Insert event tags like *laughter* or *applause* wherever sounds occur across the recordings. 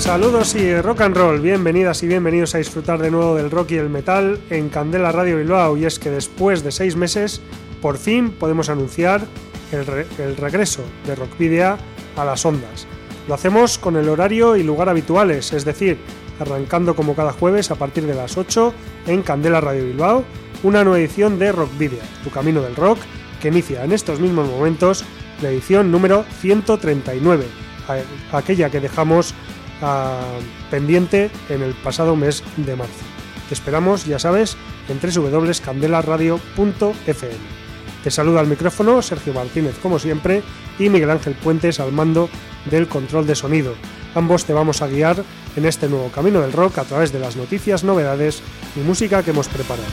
Saludos y rock and roll, bienvenidas y bienvenidos a disfrutar de nuevo del rock y el metal en Candela Radio Bilbao. Y es que después de seis meses, por fin podemos anunciar el, regreso de Rockvidia a las ondas. Lo hacemos con el horario y lugar habituales, es decir, arrancando como cada jueves a partir de las 8 en Candela Radio Bilbao, una nueva edición de Rockvidia, tu camino del rock, que inicia en estos mismos momentos la edición número 139, aquella que dejamos pendiente en el pasado mes de marzo. Te esperamos, ya sabes, en www.candelaradio.fm. Te saluda al micrófono Sergio Martínez, como siempre, y Miguel Ángel Puentes al mando del control de sonido. Ambos te vamos a guiar en este nuevo camino del rock a través de las noticias, novedades y música que hemos preparado.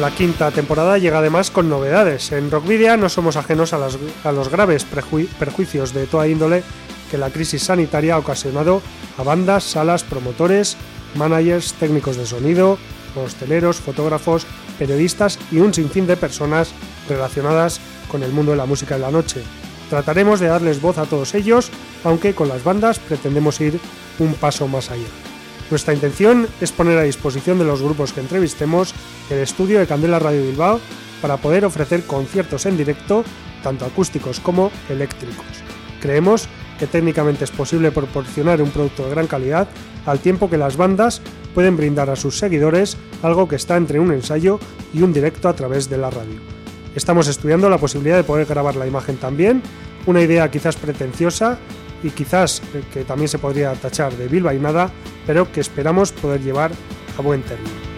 La quinta temporada llega además con novedades. En Rockvidia no somos ajenos a, los graves perjuicios de toda índole que la crisis sanitaria ha ocasionado a bandas, salas, promotores, managers, técnicos de sonido, hosteleros, fotógrafos, periodistas y un sinfín de personas relacionadas con el mundo de la música en la noche. Trataremos de darles voz a todos ellos, aunque con las bandas pretendemos ir un paso más allá. Nuestra intención es poner a disposición de los grupos que entrevistemos el estudio de Candela Radio Bilbao para poder ofrecer conciertos en directo, tanto acústicos como eléctricos. Creemos que técnicamente es posible proporcionar un producto de gran calidad al tiempo que las bandas pueden brindar a sus seguidores algo que está entre un ensayo y un directo a través de la radio. Estamos estudiando la posibilidad de poder grabar la imagen también, una idea quizás pretenciosa y quizás eh, que también se podría tachar de nada, pero que esperamos poder llevar a buen término.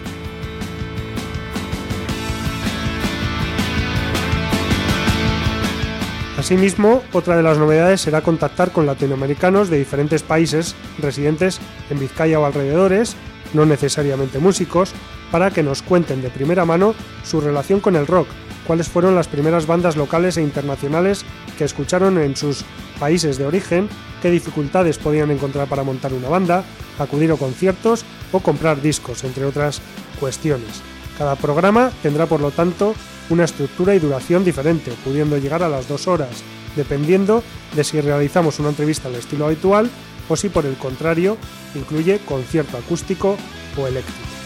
Asimismo, otra de las novedades será contactar con latinoamericanos de diferentes países residentes en Vizcaya o alrededores, no necesariamente músicos, para que nos cuenten de primera mano su relación con el rock, cuáles fueron las primeras bandas locales e internacionales que escucharon en sus países de origen, qué dificultades podían encontrar para montar una banda, acudir a conciertos o comprar discos, entre otras cuestiones. Cada programa tendrá por lo tanto una estructura y duración diferente, pudiendo llegar a las dos horas, dependiendo de si realizamos una entrevista al estilo habitual o si por el contrario incluye concierto acústico o eléctrico.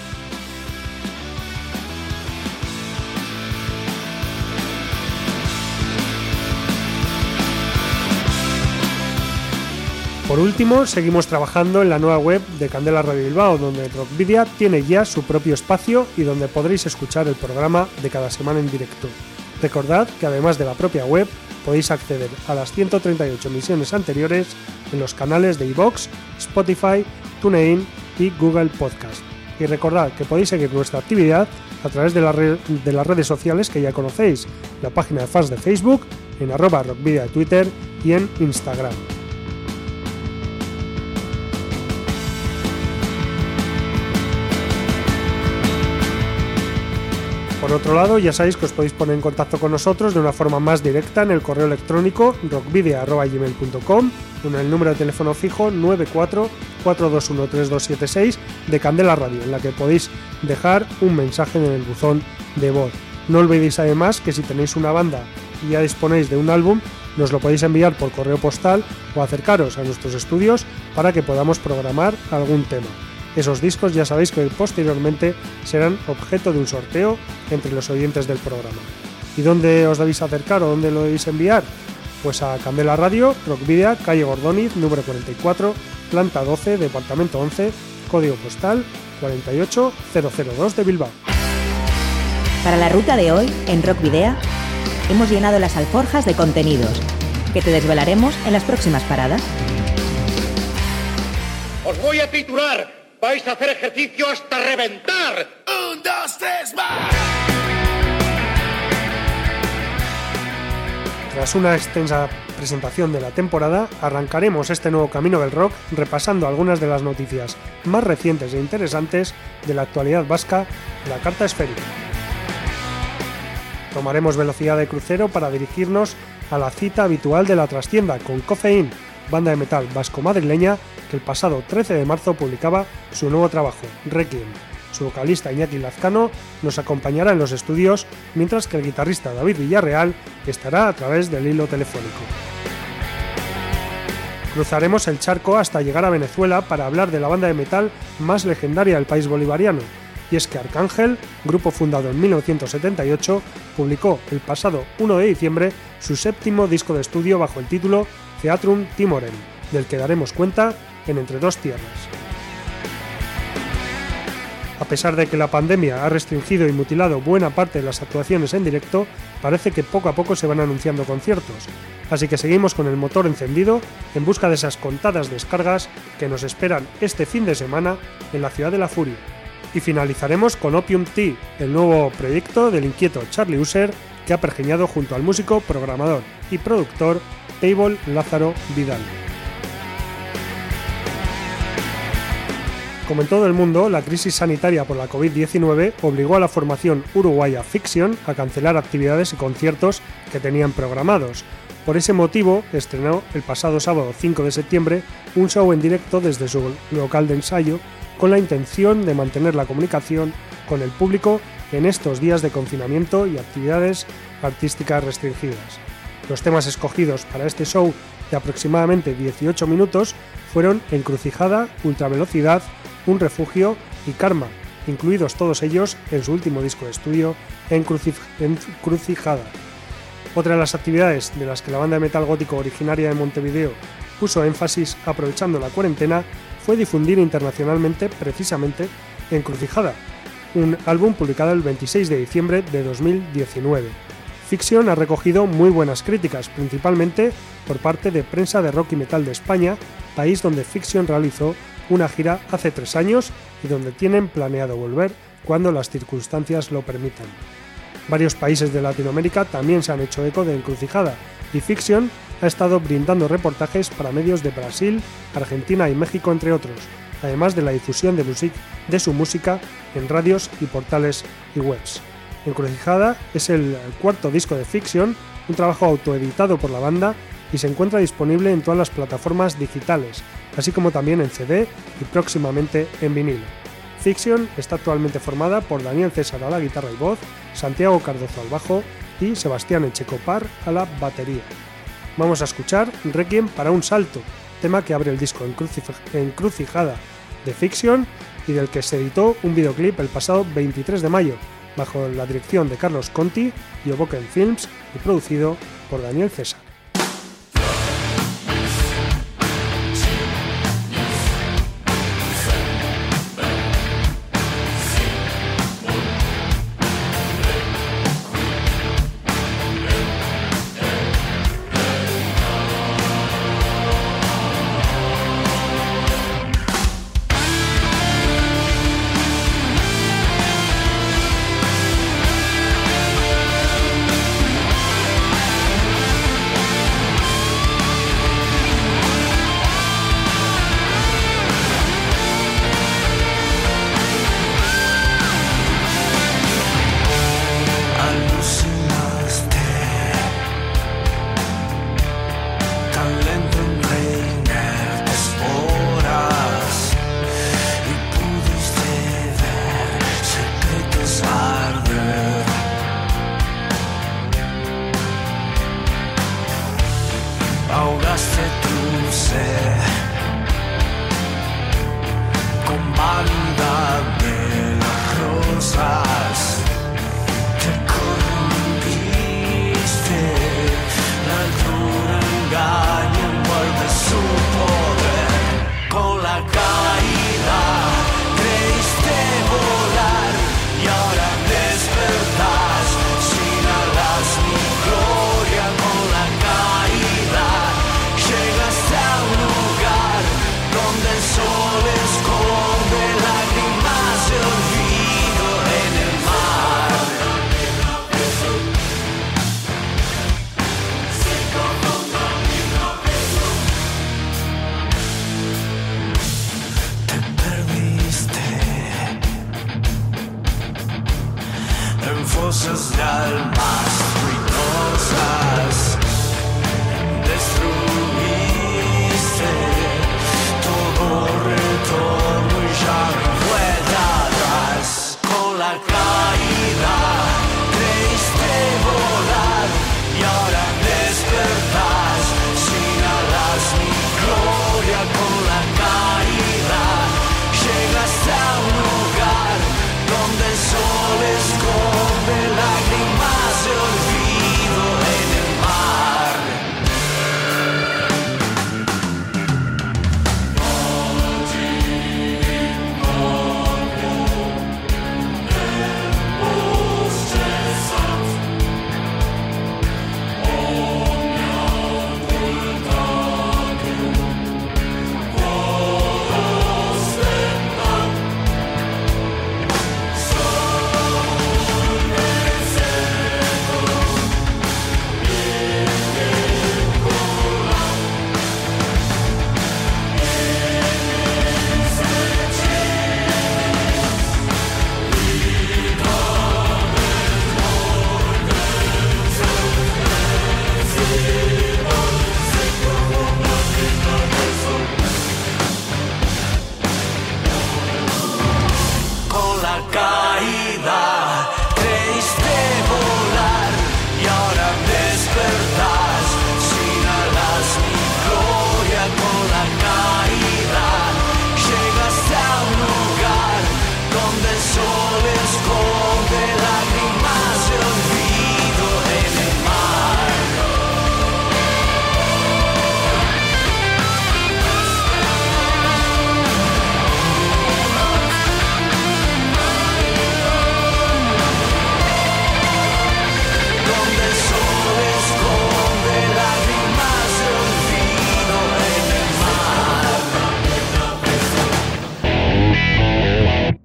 Por último, seguimos trabajando en la nueva web de Candela Radio Bilbao, donde Rockvidia tiene ya su propio espacio y donde podréis escuchar el programa de cada semana en directo. Recordad que además de la propia web, podéis acceder a las 138 emisiones anteriores en los canales de iVoox, Spotify, TuneIn y Google Podcast. Y recordad que podéis seguir nuestra actividad a través de, de las redes sociales que ya conocéis, la página de fans de Facebook, en arroba rockvidia de Twitter y en Instagram. Por otro lado, ya sabéis que os podéis poner en contacto con nosotros de una forma más directa en el correo electrónico rockvidia.gmail.com con el número de teléfono fijo 944213276 de Candela Radio, en la que podéis dejar un mensaje en el buzón de voz. No olvidéis además que si tenéis una banda y ya disponéis de un álbum, nos lo podéis enviar por correo postal o acercaros a nuestros estudios para que podamos programar algún tema. Esos discos ya sabéis que posteriormente serán objeto de un sorteo entre los oyentes del programa. ¿Y dónde os debéis acercar o dónde lo debéis enviar? Pues a Candela Radio, Rockvidia, calle Gordoniz, número 44, planta 12, departamento 11, código postal 48002 de Bilbao. Para la ruta de hoy, en Rockvidea, hemos llenado las alforjas de contenidos que te desvelaremos en las próximas paradas. Os voy a titular vais a hacer ejercicio hasta reventar. Un, dos, tres, más. tras una extensa presentación de la temporada, arrancaremos este nuevo camino del rock repasando algunas de las noticias más recientes e interesantes de la actualidad vasca de la carta esférica. Tomaremos velocidad de crucero para dirigirnos a la cita habitual de la trastienda con Cofeín, banda de metal vasco-madrileña que el pasado 13 de marzo publicaba su nuevo trabajo, Requiem. Su vocalista Iñaki Lazcano nos acompañará en los estudios, mientras que el guitarrista David Villarreal estará a través del hilo telefónico. Cruzaremos el charco hasta llegar a Venezuela para hablar de la banda de metal más legendaria del país bolivariano, y es que Arcángel, grupo fundado en 1978, publicó el pasado 1 de diciembre su séptimo disco de estudio bajo el título Theatrum Timoren, del que daremos cuenta en Entre dos Tierras. A pesar de que la pandemia ha restringido y mutilado buena parte de las actuaciones en directo, parece que poco a poco se van anunciando conciertos, así que seguimos con el motor encendido en busca de esas contadas descargas que nos esperan este fin de semana en la ciudad de la furia. Y finalizaremos con Opium Tea, el nuevo proyecto del inquieto Charlie User que ha pergeñado junto al músico, programador y productor Table Lázaro Vidal. Como en todo el mundo, la crisis sanitaria por la COVID-19 obligó a la formación uruguaya Fiction a cancelar actividades y conciertos que tenían programados. Por ese motivo, estrenó el pasado sábado 5 de septiembre un show en directo desde su local de ensayo con la intención de mantener la comunicación con el público en estos días de confinamiento y actividades artísticas restringidas. Los temas escogidos para este show de aproximadamente 18 minutos fueron Encrucijada, Ultravelocidad, Un Refugio y Karma, incluidos todos ellos en su último disco de estudio, Encrucijada. Otra de las actividades de las que la banda de metal gótico originaria de Montevideo puso énfasis aprovechando la cuarentena fue difundir internacionalmente precisamente Encrucijada, un álbum publicado el 26 de diciembre de 2019. Fiction ha recogido muy buenas críticas, principalmente por parte de prensa de rock y metal de España, país donde Fiction realizó una gira hace tres años y donde tienen planeado volver cuando las circunstancias lo permitan. Varios países de Latinoamérica también se han hecho eco de Encrucijada y Fiction ha estado brindando reportajes para medios de Brasil, Argentina y México entre otros, además de la difusión de, de su música en radios y portales y webs. Encrucijada es el cuarto disco de Fiction, un trabajo autoeditado por la banda y se encuentra disponible en todas las plataformas digitales, así como también en CD y próximamente en vinilo. Fiction está actualmente formada por Daniel César a la guitarra y voz, Santiago Cardozo al bajo y Sebastián Echecopar a la batería. Vamos a escuchar Requiem para un salto, tema que abre el disco Encrucijada de Fiction y del que se editó un videoclip el pasado 23 de mayo, bajo la dirección de Carlos Conti y Oboken Films y producido por Daniel César.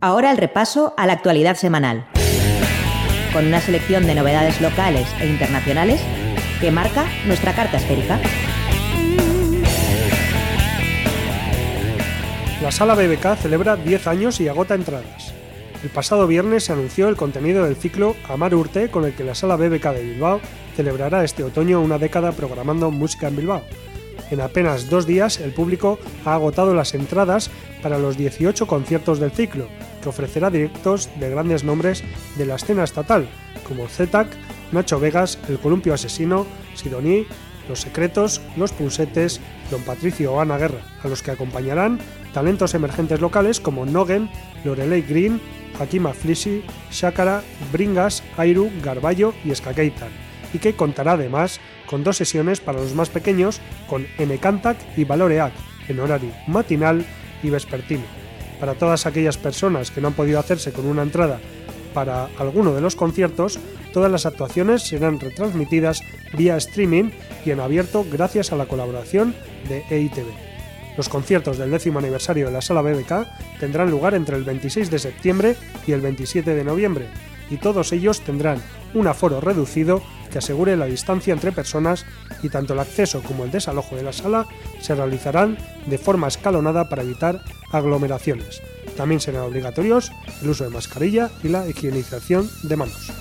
Ahora el repaso a la actualidad semanal, con una selección de novedades locales e internacionales que marca nuestra carta esférica. La sala BBK celebra 10 años y agota entradas. El pasado viernes se anunció el contenido del ciclo Amar Urte con el que la sala BBK de Bilbao celebrará este otoño una década programando música en Bilbao. En apenas dos días el público ha agotado las entradas para los 18 conciertos del ciclo, ofrecerá directos de grandes nombres de la escena estatal, como Zetac, Nacho Vegas, El Columpio Asesino, Sidoní, Los Secretos, Los Punsetes, Don Patricio o Ana Guerra, a los que acompañarán talentos emergentes locales como Nogen, Lorelei Green, Hakima Flissi, Shakara, Bringas, Airu, Garballo y Skakeitan, y que contará además con dos sesiones para los más pequeños con Enecantac y Valoreac, en horario matinal y vespertino. Para todas aquellas personas que no han podido hacerse con una entrada para alguno de los conciertos, todas las actuaciones serán retransmitidas vía streaming y en abierto gracias a la colaboración de EITV. Los conciertos del décimo aniversario de la Sala BBK tendrán lugar entre el 26 de septiembre y el 27 de noviembre, y todos ellos tendrán un aforo reducido que asegure la distancia entre personas y tanto el acceso como el desalojo de la sala se realizarán de forma escalonada para evitar aglomeraciones. También serán obligatorios el uso de mascarilla y la higienización de manos.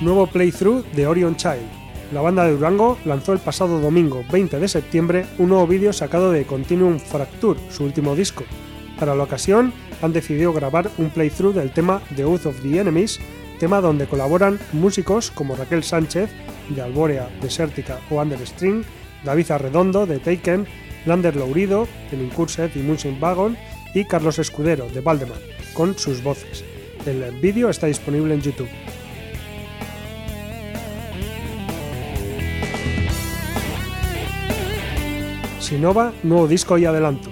Nuevo playthrough de Orion Child. La banda de Durango lanzó el pasado domingo 20 de septiembre un nuevo vídeo sacado de Continuum Fracture, su último disco. Para la ocasión han decidido grabar un playthrough del tema The Oath of the Enemies, tema donde colaboran músicos como Raquel Sánchez de Alborea, Desértica o Understring, David Arredondo de Taken, Lander Lourido de Incurset y Munsin Wagon y Carlos Escudero de Valdemar, con sus voces. El vídeo está disponible en YouTube. Sinova, nuevo disco y adelanto.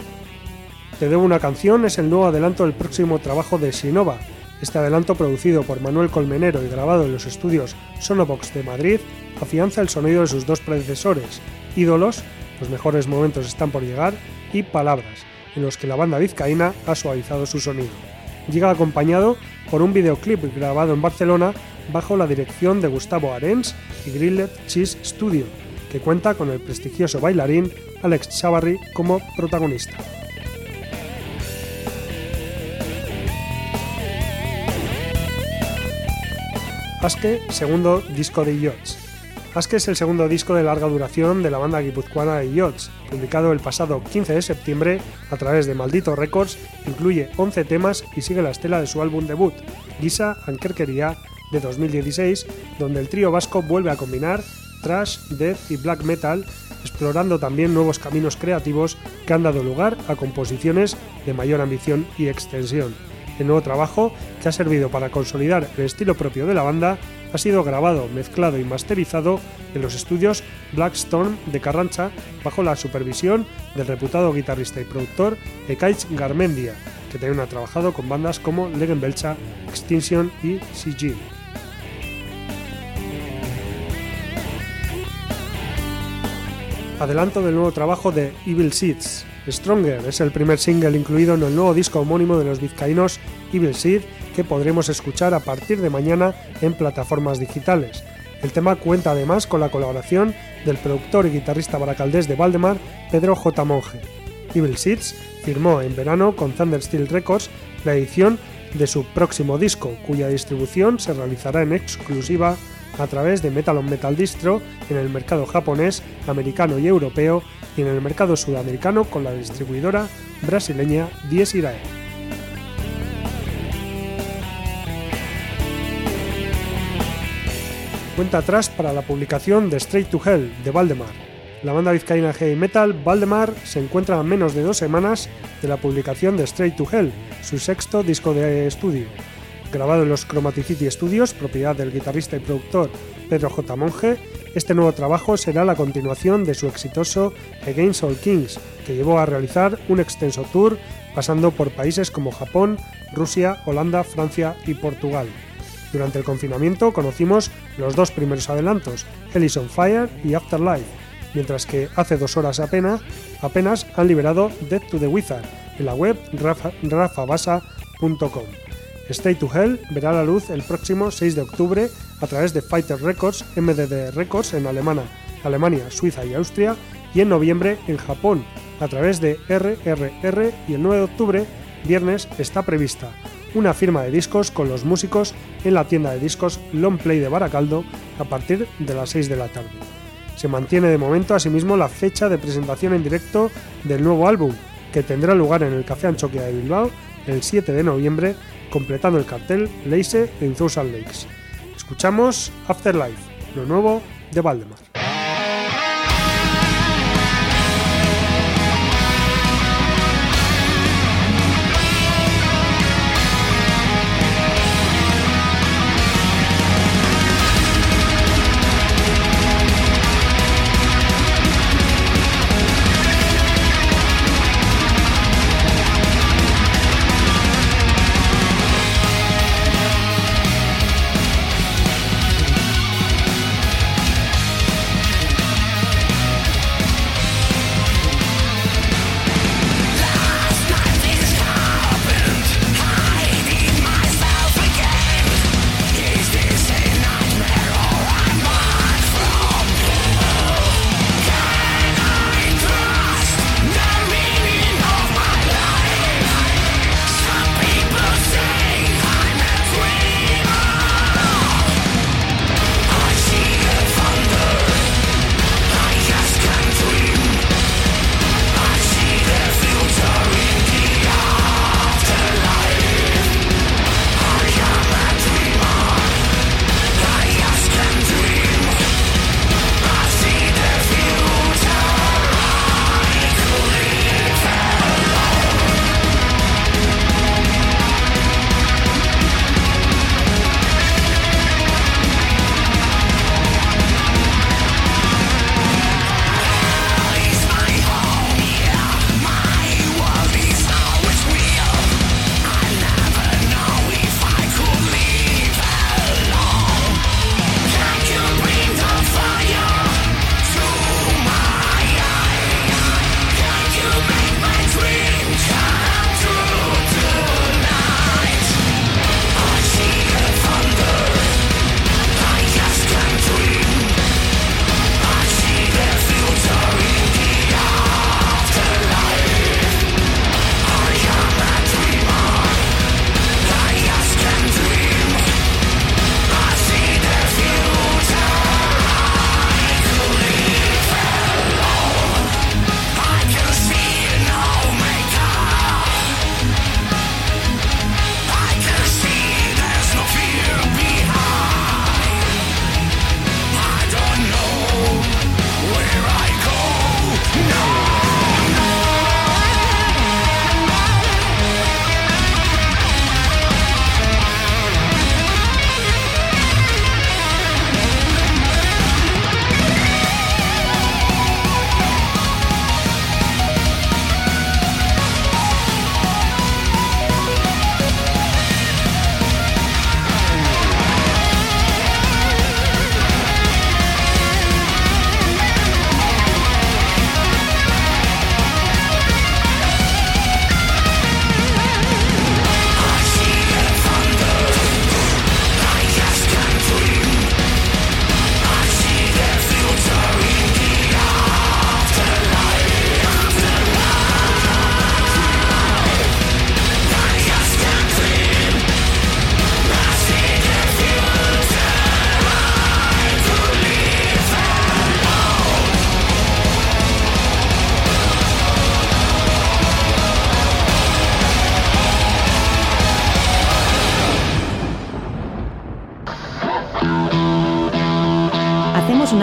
Te debo una canción es el nuevo adelanto del próximo trabajo de Sinova. Este adelanto, producido por Manuel Colmenero y grabado en los estudios Sonobox de Madrid, afianza el sonido de sus dos predecesores, Ídolos, los mejores momentos están por llegar, y Palabras, en los que la banda vizcaína ha suavizado su sonido. Llega acompañado por un videoclip grabado en Barcelona bajo la dirección de Gustavo Arens y Grillet Cheese Studio, que cuenta con el prestigioso bailarín Alex Chavarri como protagonista. Aske, segundo disco de Yachts. Aske es el segundo disco de larga duración de la banda guipuzcoana de Yachts, publicado el pasado 15 de septiembre a través de Maldito Records, incluye 11 temas y sigue la estela de su álbum debut, Guisa Ankerkeria, de 2016, donde el trío vasco vuelve a combinar thrash, death y black metal, explorando también nuevos caminos creativos que han dado lugar a composiciones de mayor ambición y extensión. El nuevo trabajo, que ha servido para consolidar el estilo propio de la banda, ha sido grabado, mezclado y masterizado en los estudios Blackstorm de Carrancha bajo la supervisión del reputado guitarrista y productor Ekaich Garmendia, que también ha trabajado con bandas como Legend Belcha, Extinction y CG. Adelanto del nuevo trabajo de Evil Seeds. Stronger es el primer single incluido en el nuevo disco homónimo de los vizcaínos Evil Seed que podremos escuchar a partir de mañana en plataformas digitales. El tema cuenta además con la colaboración del productor y guitarrista baracaldés de Valdemar, Pedro J. Monge. Evil Seeds firmó en verano con Thunder Steel Records la edición de su próximo disco, cuya distribución se realizará en exclusiva a través de Metal on Metal Distro en el mercado japonés, americano y europeo y en el mercado sudamericano con la distribuidora brasileña Dies Irae. Cuenta atrás para la publicación de Straight to Hell de Valdemar. La banda vizcaína heavy metal Valdemar se encuentra a menos de dos semanas de la publicación de Straight to Hell, su sexto disco de estudio, Grabado en los Chromaticity Studios, propiedad del guitarrista y productor Pedro J. Monge, este nuevo trabajo será la continuación de su exitoso Against All Kings, que llevó a realizar un extenso tour pasando por países como Japón, Rusia, Holanda, Francia y Portugal. Durante el confinamiento conocimos los dos primeros adelantos, Hell on Fire y Afterlife, mientras que hace dos horas apenas, apenas han liberado Death to the Wizard en la web rafabasa.com. Stay to Hell verá la luz el próximo 6 de octubre a través de Fighter Records, MDD Records en Alemania, Alemania, Suiza y Austria, y en noviembre en Japón a través de RRR y el 9 de octubre, viernes, está prevista una firma de discos con los músicos en la tienda de discos Long Play de Baracaldo a partir de las 6 de la tarde. Se mantiene de momento asimismo la fecha de presentación en directo del nuevo álbum, que tendrá lugar en el Café Anchoquia de Bilbao el 7 de noviembre completando el cartel Leise en Thousand Lakes. Escuchamos Afterlife, lo nuevo de Valdemar.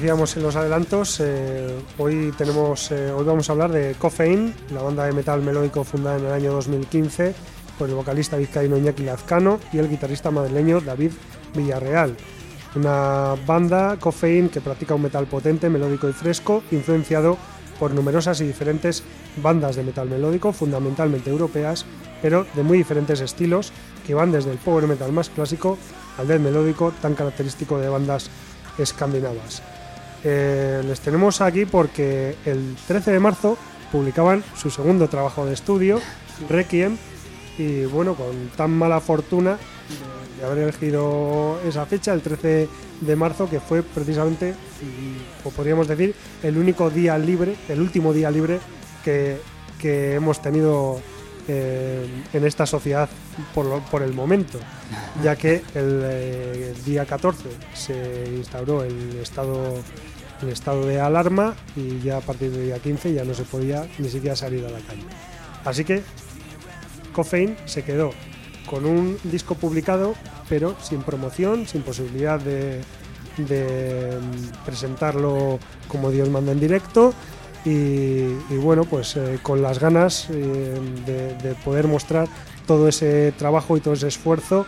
Decíamos en los adelantos, eh, hoy tenemos, eh, hoy vamos a hablar de Coffein, la banda de metal melódico fundada en el año 2015 por el vocalista vizcaíno Iñaki Lazcano y el guitarrista madrileño David Villarreal. Una banda Coffein que practica un metal potente, melódico y fresco, influenciado por numerosas y diferentes bandas de metal melódico, fundamentalmente europeas, pero de muy diferentes estilos, que van desde el power metal más clásico al death melódico tan característico de bandas escandinavas. Eh, les tenemos aquí porque el 13 de marzo publicaban su segundo trabajo de estudio, Requiem, y bueno, con tan mala fortuna de, haber elegido esa fecha, el 13 de marzo, que fue precisamente, mm, o podríamos decir, el único día libre, el último día libre que, que hemos tenido eh, en esta sociedad por, por el momento, ya que el eh, día 14 se instauró el estado, el estado de alarma y ya a partir del día 15 ya no se podía ni siquiera salir a la calle. Así que Coffein se quedó con un disco publicado, pero sin promoción, sin posibilidad de, mm, presentarlo como Dios manda en directo. Y, bueno, pues eh, con las ganas eh, de, de poder mostrar todo ese trabajo y todo ese esfuerzo,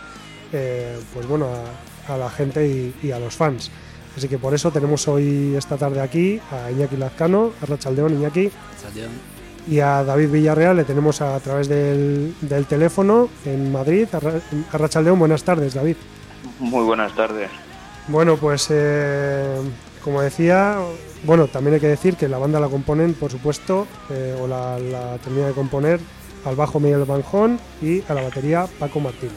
eh, pues bueno, a, la gente y a los fans. Así que por eso tenemos hoy esta tarde aquí a Iñaki Lazcano, a Rachaldeón Iñaki, y a David Villarreal le tenemos a, través del, del teléfono en Madrid. Arra- Arrachaldeón, buenas tardes, David. Muy buenas tardes. Bueno, pues eh, como decía, bueno, también hay que decir que la banda la componen, por supuesto, eh, o la, la termina de componer al bajo Miguel Banjón y a la batería Paco Martínez.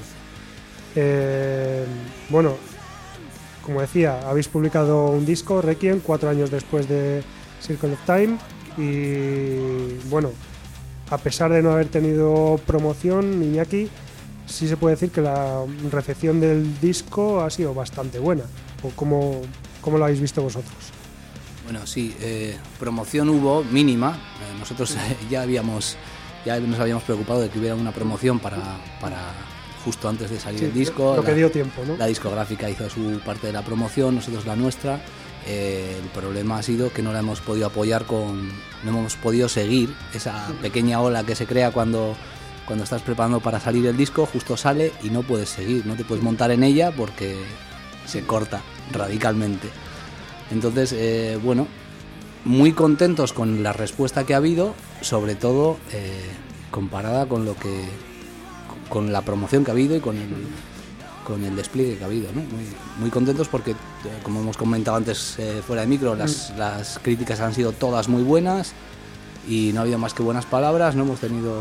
Eh, bueno, como decía, habéis publicado un disco, Requiem, cuatro años después de Circle of Time. Y bueno, a pesar de no haber tenido promoción, Iñaki, sí se puede decir que la recepción del disco ha sido bastante buena. ¿O cómo, cómo lo habéis visto vosotros? Bueno, sí, eh, promoción hubo mínima. Eh, nosotros eh, ya habíamos, ya nos habíamos preocupado de que hubiera una promoción para, para justo antes de salir Sí, el disco. lo que La- dio tiempo, ¿no? La discográfica hizo su parte de la promoción, nosotros la nuestra. Eh, el problema ha sido que no la hemos podido apoyar con, no hemos podido seguir esa pequeña ola que se crea cuando, cuando estás preparando para salir el disco, justo sale y no puedes seguir, no te puedes montar en ella porque se corta radicalmente. Entonces, eh, bueno, muy contentos con la respuesta que ha habido, sobre todo eh, comparada con lo que con la promoción que ha habido y con el, con el despliegue que ha habido. ¿no? Muy, muy contentos porque, eh, como hemos comentado antes eh, fuera de micro, las, las críticas han sido todas muy buenas y no ha habido más que buenas palabras, no hemos tenido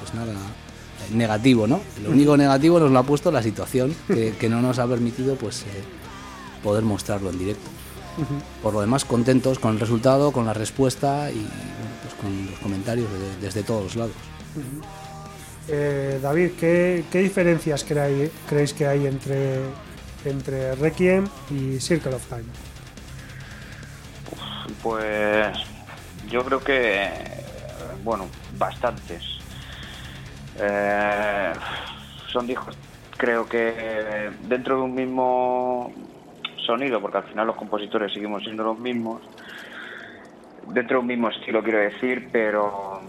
pues nada eh, negativo, ¿no? Lo único negativo nos lo ha puesto la situación, que, que no nos ha permitido pues eh, poder mostrarlo en directo. Por lo demás, contentos con el resultado, con la respuesta y bueno, pues con los comentarios de- desde todos los lados. Eh, David, ¿qué, diferencias creéis que hay entre, entre Requiem y Circle of Time? Pues yo creo que, bueno, bastantes. Eh, son discos, creo que dentro de un mismo sonido, porque al final los compositores seguimos siendo los mismos, dentro de un mismo estilo quiero decir, pero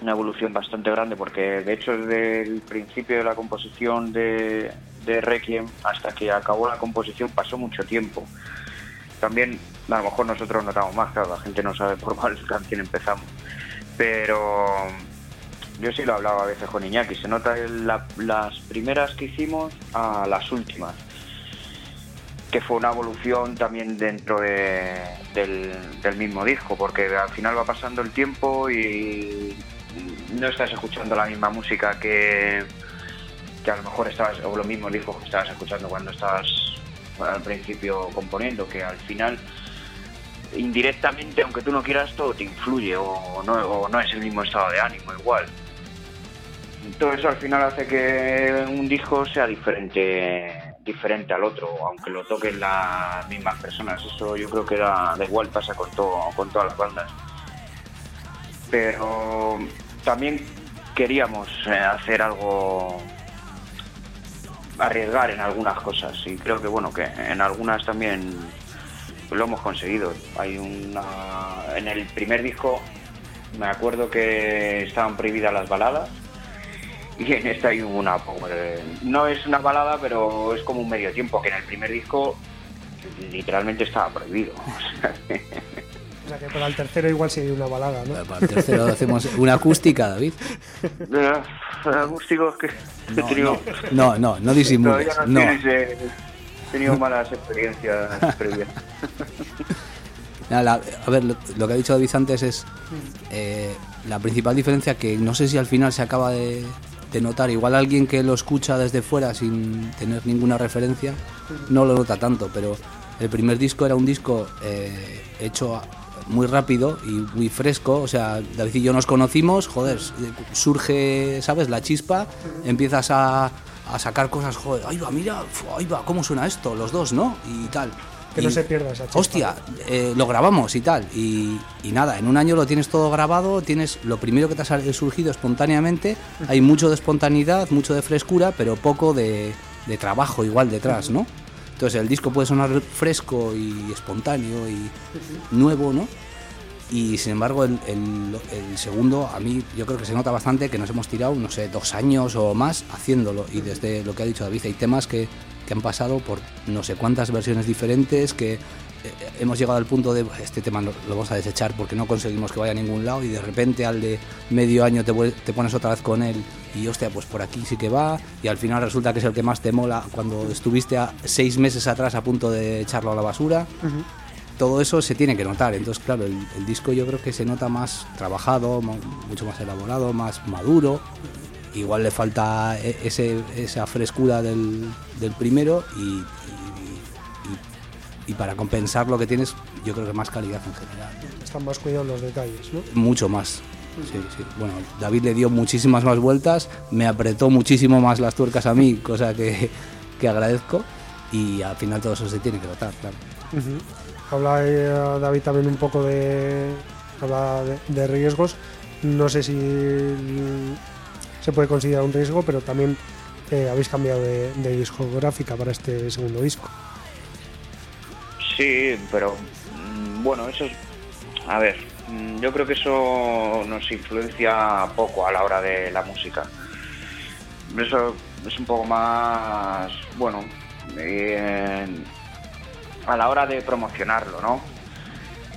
una evolución bastante grande, porque de hecho desde el principio de la composición de, de Requiem hasta que acabó la composición pasó mucho tiempo. También a lo mejor nosotros notamos más, claro, la gente no sabe por cuál *laughs* canción empezamos. Pero yo sí lo he hablado a veces con Iñaki, se nota las primeras que hicimos a las últimas. que fue una evolución también dentro de- del, del mismo disco, porque al final va pasando el tiempo y no estás escuchando la misma música que, que a lo mejor estabas, o los mismos discos que estabas escuchando cuando estabas al principio componiendo, que al final indirectamente, aunque tú no quieras, todo te influye o no, o no es el mismo estado de ánimo igual. Todo eso al final hace que un disco sea diferente diferente al otro, aunque lo toquen las mismas personas. Eso yo creo que da, da igual, pasa con, todo, con todas las bandas. Pero también queríamos eh, hacer algo arriesgar en algunas cosas y creo que bueno que en algunas también lo hemos conseguido. Hay una en el primer disco me acuerdo que estaban prohibidas las baladas y en esta hay una power. No es una balada, pero es como un medio tiempo, que en el primer disco literalmente estaba prohibido. *laughs* O sea que para el tercero igual hay una balada, ¿no? Para el tercero hacemos una acústica, David. Eh, Acústicos que he No, tenido- no, no, no, no disimules. No. tienes, eh, he tenido malas experiencias previas. *laughs* Nada, la- a ver, lo, lo que ha dicho David antes es eh, la principal diferencia que no sé si al final se acaba de, de notar. Igual alguien que lo escucha desde fuera sin tener ninguna referencia no lo nota tanto, pero el primer disco era un disco eh, hecho a- muy rápido y muy fresco. O sea, David y yo nos conocimos, joder, surge, ¿sabes? La chispa, empiezas a, a sacar cosas, joder, ahí va, mira, ahí va, ¿cómo suena esto? Los dos, ¿no? Y tal. Que no se pierda esa chispa. Hostia, eh, lo grabamos y tal. Y, y nada, en un año lo tienes todo grabado, tienes lo primero que te ha surgido espontáneamente. Hay mucho de espontaneidad, mucho de frescura, pero poco de, de trabajo igual detrás, ¿no? Entonces el disco puede sonar fresco y espontáneo y nuevo, ¿no? Y sin embargo, el, el- el segundo, a mí yo creo que se nota bastante que nos hemos tirado, no sé, dos años o más haciéndolo. Y desde lo que ha dicho David, hay temas que, que han pasado por no sé cuántas versiones diferentes, que hemos llegado al punto de este tema lo, lo vamos a desechar porque no conseguimos que vaya a ningún lado. Y de repente, al de medio año, te, te pones otra vez con él y hostia, pues por aquí sí que va. Y al final resulta que es el que más te mola cuando estuviste a seis meses atrás a punto de echarlo a la basura todo eso se tiene que notar. Entonces, claro, el, el disco yo creo que se nota más trabajado, mucho más elaborado, más maduro. Igual le falta e- ese, esa frescura del, del primero y, y- para compensar lo que tienes, yo creo que más calidad en general. Están más cuidados los detalles, ¿no? Mucho más. Sí, sí. Bueno, David le dio muchísimas más vueltas, me apretó muchísimo más las tuercas a mí, *laughs* cosa que, que agradezco. Y al final todo eso se tiene que notar, claro. Ujú. Habla eh, David también un poco de, habla de, de riesgos. No sé si se puede considerar un riesgo, pero también eh, habéis cambiado de, de discográfica para este segundo disco. Sí, pero mm, bueno, eso es. A ver, mm, yo creo que eso nos influencia poco a la hora de la música. Eso es un poco más. Bueno, a la hora de promocionarlo, ¿no?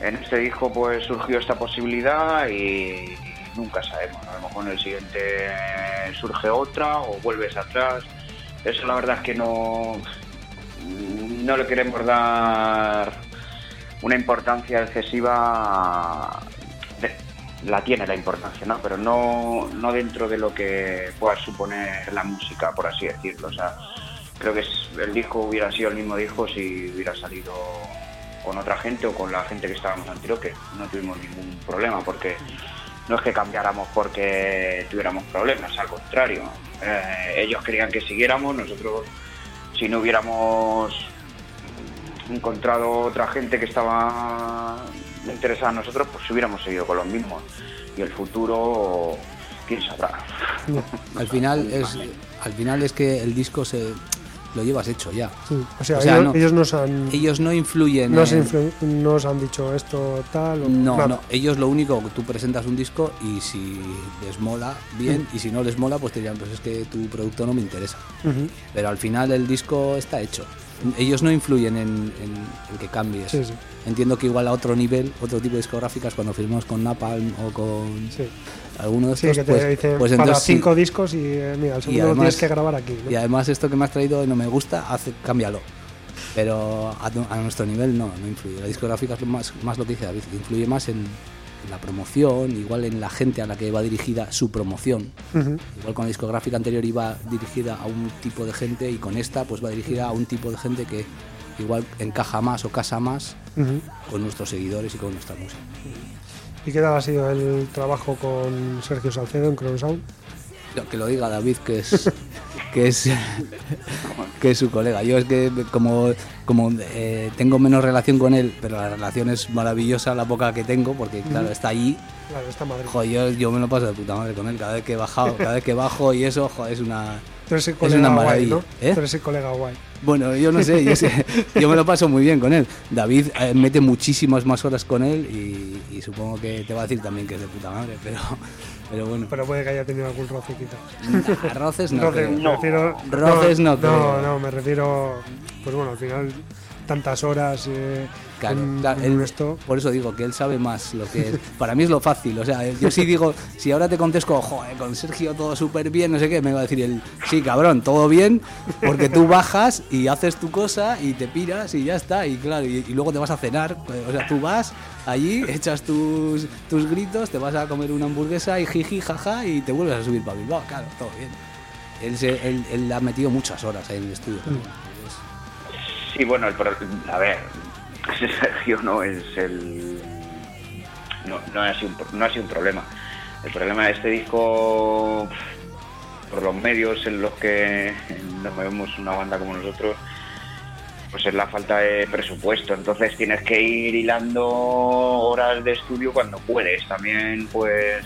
En este disco pues surgió esta posibilidad y nunca sabemos. A lo mejor en el siguiente surge otra o vuelves atrás. Eso la verdad es que no, no le queremos dar una importancia excesiva. la tiene la importancia, ¿no? Pero no, no dentro de lo que pueda suponer la música, por así decirlo. O sea, creo que el disco hubiera sido el mismo disco si hubiera salido con otra gente o con la gente que estábamos anterior, que no tuvimos ningún problema, porque no es que cambiáramos porque tuviéramos problemas, al contrario. Eh, ellos querían que siguiéramos, nosotros si no hubiéramos encontrado otra gente que estaba interesada en nosotros, pues hubiéramos seguido con los mismos. Y el futuro, quién sabrá. Al final *laughs* es al final es que el disco se lo llevas hecho ya. Sí, o sea, O sea, ellos, no- ellos nos han, Ellos no influyen nos, en- influ- nos han dicho esto tal o no, nada. no, ellos lo único que tú presentas un disco y si les mola bien Mm. y si no les mola pues te dirán pues es que tu producto no me interesa. Pero al final el disco está hecho. Ellos no influyen en, en- en que cambies. Sí, sí. Entiendo que igual a otro nivel, otro tipo de discográficas, cuando firmamos con Napalm o con. Alguno de Sí, estos, que te pues, dicen pues para entonces sí. cinco discos y eh, mira, el segundo lo además- tienes que grabar aquí. ¿no? Y además esto que me has traído no me gusta, hace, cámbialo. pero a, a nuestro nivel no, no influye. La discográfica es lo más, más lo que dice David, influye más en, en la promoción, igual en la gente a la que va dirigida su promoción. Ujú. Igual con la discográfica anterior iba dirigida a un tipo de gente y con esta pues va dirigida a un tipo de gente que igual encaja más o casa más Ujú. con nuestros seguidores y con nuestra música. ¿Y qué tal ha sido el trabajo con Sergio Salcedo en Crown Que lo diga David, que es *laughs* que es que es su colega. Yo es que como como eh, tengo menos relación con él, pero la relación es maravillosa, la poca que tengo, porque claro está allí. Claro, está Madrid. Jo, yo, yo me lo paso de puta madre con él cada vez que he bajado, cada vez que bajo y eso, jo, es una es una guay, maravilla, ¿no? ¿eh? Tú eres el colega guay. Bueno, yo no sé, yo, sé, yo me lo paso muy bien con él. David eh, mete muchísimas más horas con él y, y supongo que te va a decir también que es de puta madre, pero, pero bueno. Pero puede que haya tenido algún roce quizás. Nah, roces no. Roce, creo. me refiero, Roces no no, creo. no, me refiero, pues bueno, al final tantas horas eh, Claro, en, claro, en él- esto. por eso digo que él sabe más lo que es. Para mí es lo fácil, o sea, yo sí digo, si ahora te contesto, joder, con Sergio todo súper bien, no sé qué, me va a decir él, sí, cabrón, todo bien, porque tú bajas y haces tu cosa y te piras y ya está, y claro, y, y luego te vas a cenar, pues, o sea, tú vas allí, *laughs* echas tus, tus gritos, te vas a comer una hamburguesa y jiji, jaja, y te vuelves a subir para Bilbao, claro, todo bien. Él, se, él, él ha metido muchas horas ahí en el estudio. Sí, bueno, el a ver, *laughs* Sergio no es el. No, no, ha sido un, no ha sido un problema. El problema de este disco, por los medios en los que nos movemos una banda como nosotros, pues es la falta de presupuesto. Entonces tienes que ir hilando horas de estudio cuando puedes. También, pues,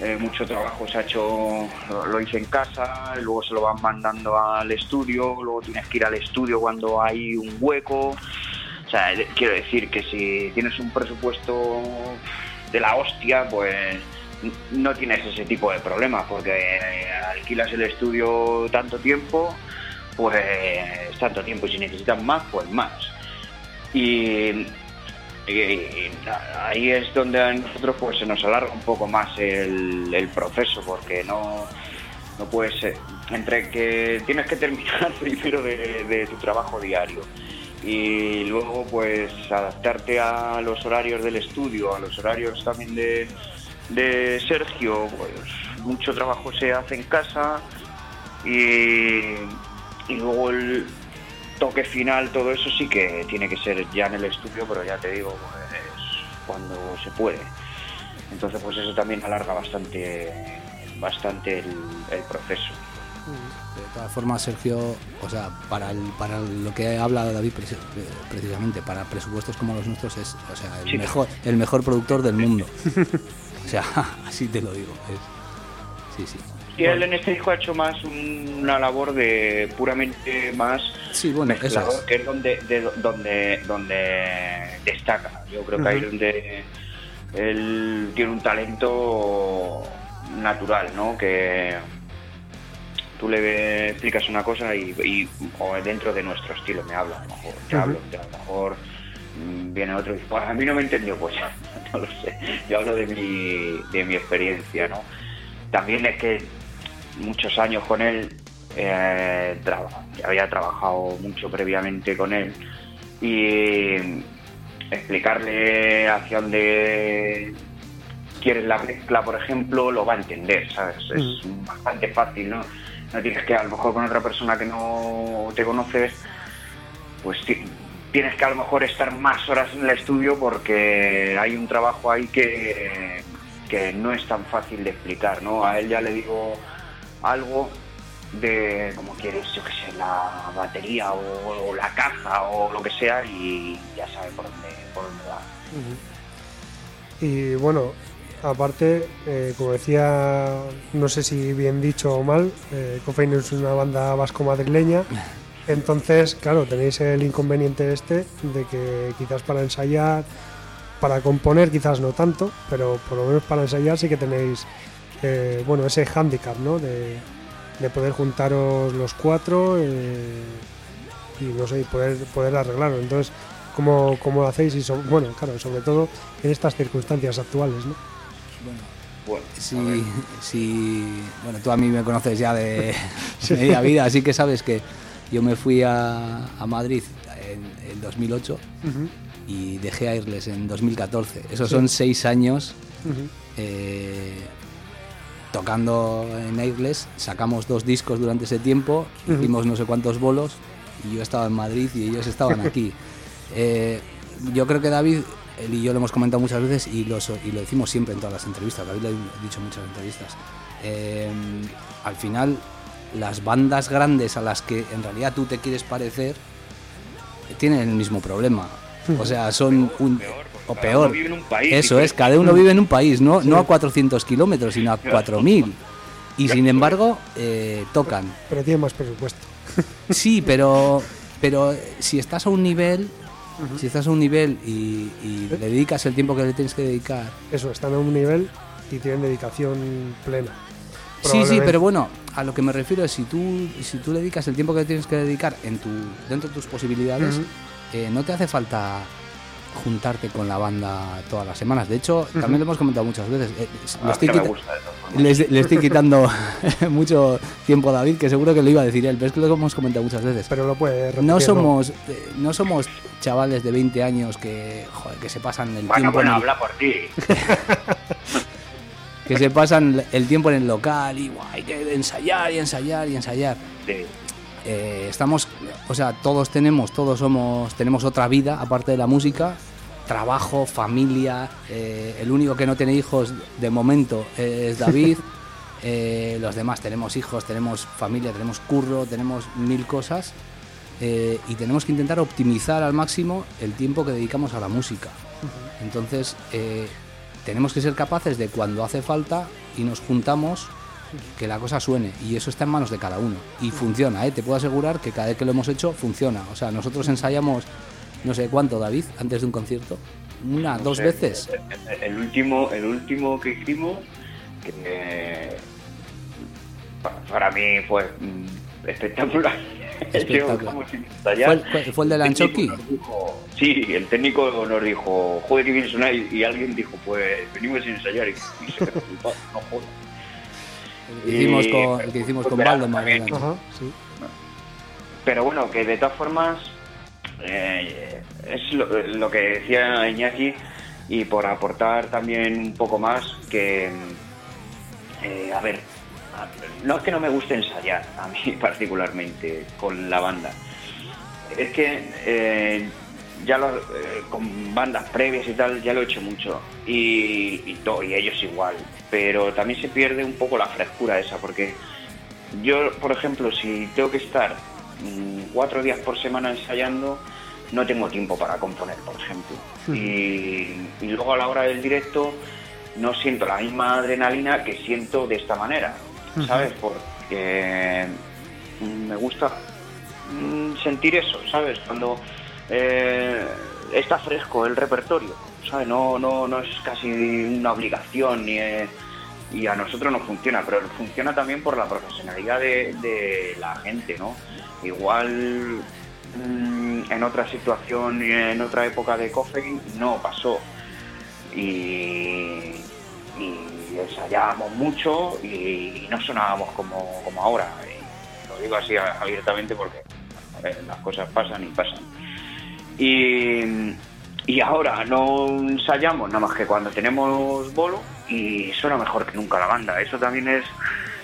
eh, mucho trabajo se ha hecho, lo, hice en casa, luego se lo van mandando al estudio, luego tienes que ir al estudio cuando hay un hueco. O sea, de- quiero decir que si tienes un presupuesto de la hostia, pues no tienes ese tipo de problemas, porque eh, alquilas el estudio tanto tiempo, pues tanto tiempo, y si necesitas más, pues más. Y, ahí es donde a nosotros pues se nos alarga un poco más el, proceso, porque no, no puedes, eh, entre que tienes que terminar *laughs* primero de tu trabajo diario y luego pues adaptarte a los horarios del estudio, a los horarios también de, de Sergio, pues mucho trabajo se hace en casa y, y luego el toque final, todo eso sí que tiene que ser ya en el estudio, pero ya te digo, pues cuando se puede. Entonces pues eso también alarga bastante bastante el, el proceso. De todas formas, Sergio, o sea, para, el- para lo que ha hablado David preci- precisamente, para presupuestos como los nuestros es, o sea, el Sí. mejor, el mejor productor del mundo. O sea, *laughs* así te lo digo. es- sí, sí. Y él en este disco ha hecho más una labor de puramente más Sí, bueno, mezclador, es. que es donde, de- donde, donde destaca. Yo creo que ahí es donde él tiene un talento natural, ¿no? Que tú le explicas una cosa y, y- o dentro de nuestro estilo me habla, a lo mejor, te hablo, a lo mejor mm, viene otro y dice, "Pues a mí no me entendió, pues *laughs* no lo sé. Yo hablo de mi, de mi experiencia, ¿no? También es que muchos años con él, eh, había trabajado mucho previamente con él y explicarle hacia dónde quieres la mezcla, por ejemplo, lo va a entender, ¿sabes? Es bastante fácil, ¿no? No tienes que, a lo mejor con otra persona que no te conoces, pues ti- tienes que a lo mejor estar más horas en el estudio porque hay un trabajo ahí que, que no es tan fácil de explicar, ¿no? A él ya le digo algo de como quieres, yo qué sé, la batería o, o la caja o lo que sea y ya sabe por dónde, por dónde va. Y bueno, aparte, eh, como decía, no sé si bien dicho o mal, eh, es una banda vasco-madrileña. *laughs* Entonces, claro, tenéis el inconveniente este de que quizás para ensayar, para componer quizás no tanto, pero por lo menos para ensayar sí que tenéis, eh, bueno, ese hándicap, ¿no? De, de poder juntaros los cuatro eh, y no sé, poder, poder arreglarlo. Entonces, ¿cómo, cómo lo hacéis? Y so- bueno, claro, sobre todo en estas circunstancias actuales, ¿no? Bueno, Sí, sí, bueno, tú a mí me conoces ya de *laughs* media vida, así que sabes que yo me fui a, a Madrid en, en 2008 Ujú, y dejé a Airless en 2014. Esos son seis años eh, tocando en Airless. Sacamos dos discos durante ese tiempo, hicimos no sé cuántos bolos y yo estaba en Madrid y ellos estaban aquí. *laughs* Eh, yo creo que David, él y yo lo hemos comentado muchas veces y lo, so- y lo decimos siempre en todas las entrevistas. David lo ha dicho en muchas entrevistas. Eh, al final, las bandas grandes a las que en realidad tú te quieres parecer tienen el mismo problema. O sea, son un. O cada peor. uno vive en un país Eso es, cada uno vive en un país, no, no a 400 kilómetros, sino a 4000. Y sin embargo, eh, tocan. Pero tiene más presupuesto. Sí, pero, pero si estás a un nivel, si estás a un nivel y, y le dedicas el tiempo que le tienes que dedicar. Eso, están a un nivel y tienen dedicación plena. Sí, sí, pero bueno, a lo que me refiero es si tú, si tú le dedicas el tiempo que le tienes que dedicar en tu, dentro de tus posibilidades, eh, no te hace falta juntarte con la banda todas las semanas. De hecho, también lo hemos comentado muchas veces. eh, A lo mí estoy quita- gusta de todas formas. le, le estoy quitando *laughs* mucho tiempo a David, que seguro que lo iba a decir él, pero es que lo hemos comentado muchas veces. Pero lo puede repetir. No somos, eh, no somos chavales de 20 años que, joder, que se pasan el Bueno, tiempo bueno, en el, habla por ti. *laughs* que se pasan el tiempo en el local y guay, que ensayar y ensayar y ensayar. Sí. Eh, estamos, o sea, todos tenemos, todos somos, tenemos otra vida aparte de la música, trabajo, familia. eh, el único que no tiene hijos de momento es David. *laughs* eh, los demás tenemos hijos, tenemos familia, tenemos curro, tenemos mil cosas. eh, y tenemos que intentar optimizar al máximo el tiempo que dedicamos a la música. Entonces, eh, tenemos que ser capaces de cuando hace falta y nos juntamos, que la cosa suene. Y eso está en manos de cada uno. Y funciona, ¿eh? te puedo asegurar que cada vez que lo hemos hecho, funciona. O sea, nosotros ensayamos, no sé cuánto, David, antes de un concierto. Una, No dos sé, veces. El, el último, el último que hicimos, que pa- para mí fue mm, espectacular. *laughs* Espectacular. ¿Fue el- fue- el de la El técnico Anchoqui? nos dijo- Sí, el técnico nos dijo, joder, que viene a sonar, y, alguien dijo, pues venimos sin ensayar, y, y se *laughs* no jodas. El que hicimos Y- con, el que hicimos con Valdemar. también. ¿verdad? Ajá, sí. Pero bueno, que de todas formas eh, es lo, lo que decía Iñaki y por aportar también un poco más que, eh, a ver, no es que no me guste ensayar, a mí *laughs* particularmente con la banda, es que eh, ya lo, eh, con bandas previas y tal ya lo he hecho mucho y, y, to- y ellos igual, pero también se pierde un poco la frescura esa porque yo, por ejemplo, si tengo que estar mm, cuatro días por semana ensayando, no tengo tiempo para componer, por ejemplo. y, y luego a la hora del directo no siento la misma adrenalina que siento de esta manera, ¿sabes? Porque mm, me gusta mm, sentir eso, ¿sabes? Cuando eh, está fresco el repertorio, ¿sabes? No, no, no es casi una obligación ni es- y a nosotros no funciona, pero funciona también por la profesionalidad de, la gente, ¿no? Igual mm, en otra situación y en otra época de Coffee no pasó y, ensayábamos mucho y, no sonábamos como, como ahora. Lo digo así abiertamente porque ver, las cosas pasan y pasan. Y, y ahora no ensayamos nada más que cuando tenemos bolo y suena mejor que nunca la banda. Eso también es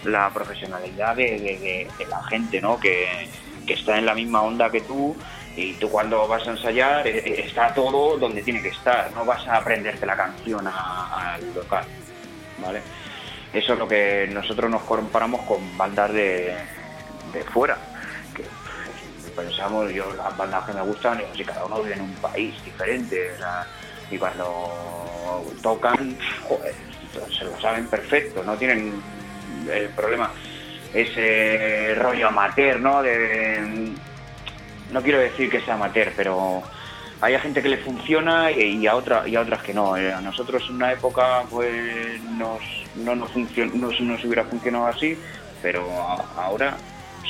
la profesionalidad de, de- la gente, ¿no? Que, que está en la misma onda que tú y tú cuando vas a ensayar eh, eh, está todo donde tiene que estar, no vas a aprenderte la canción al local, ¿vale? Eso es lo que nosotros nos comparamos con bandas de, de fuera, pensamos, yo las bandas que me gustan, digo, si cada uno vive en un país diferente, y cuando tocan, joder, se lo saben perfecto, no tienen el problema, ese rollo amateur, ¿no? De, no quiero decir que sea amateur, pero hay a gente que le funciona y a otra y a otras que no. Eh, A nosotros en una época pues nos, no nos funcion- no nos hubiera funcionado así, pero ahora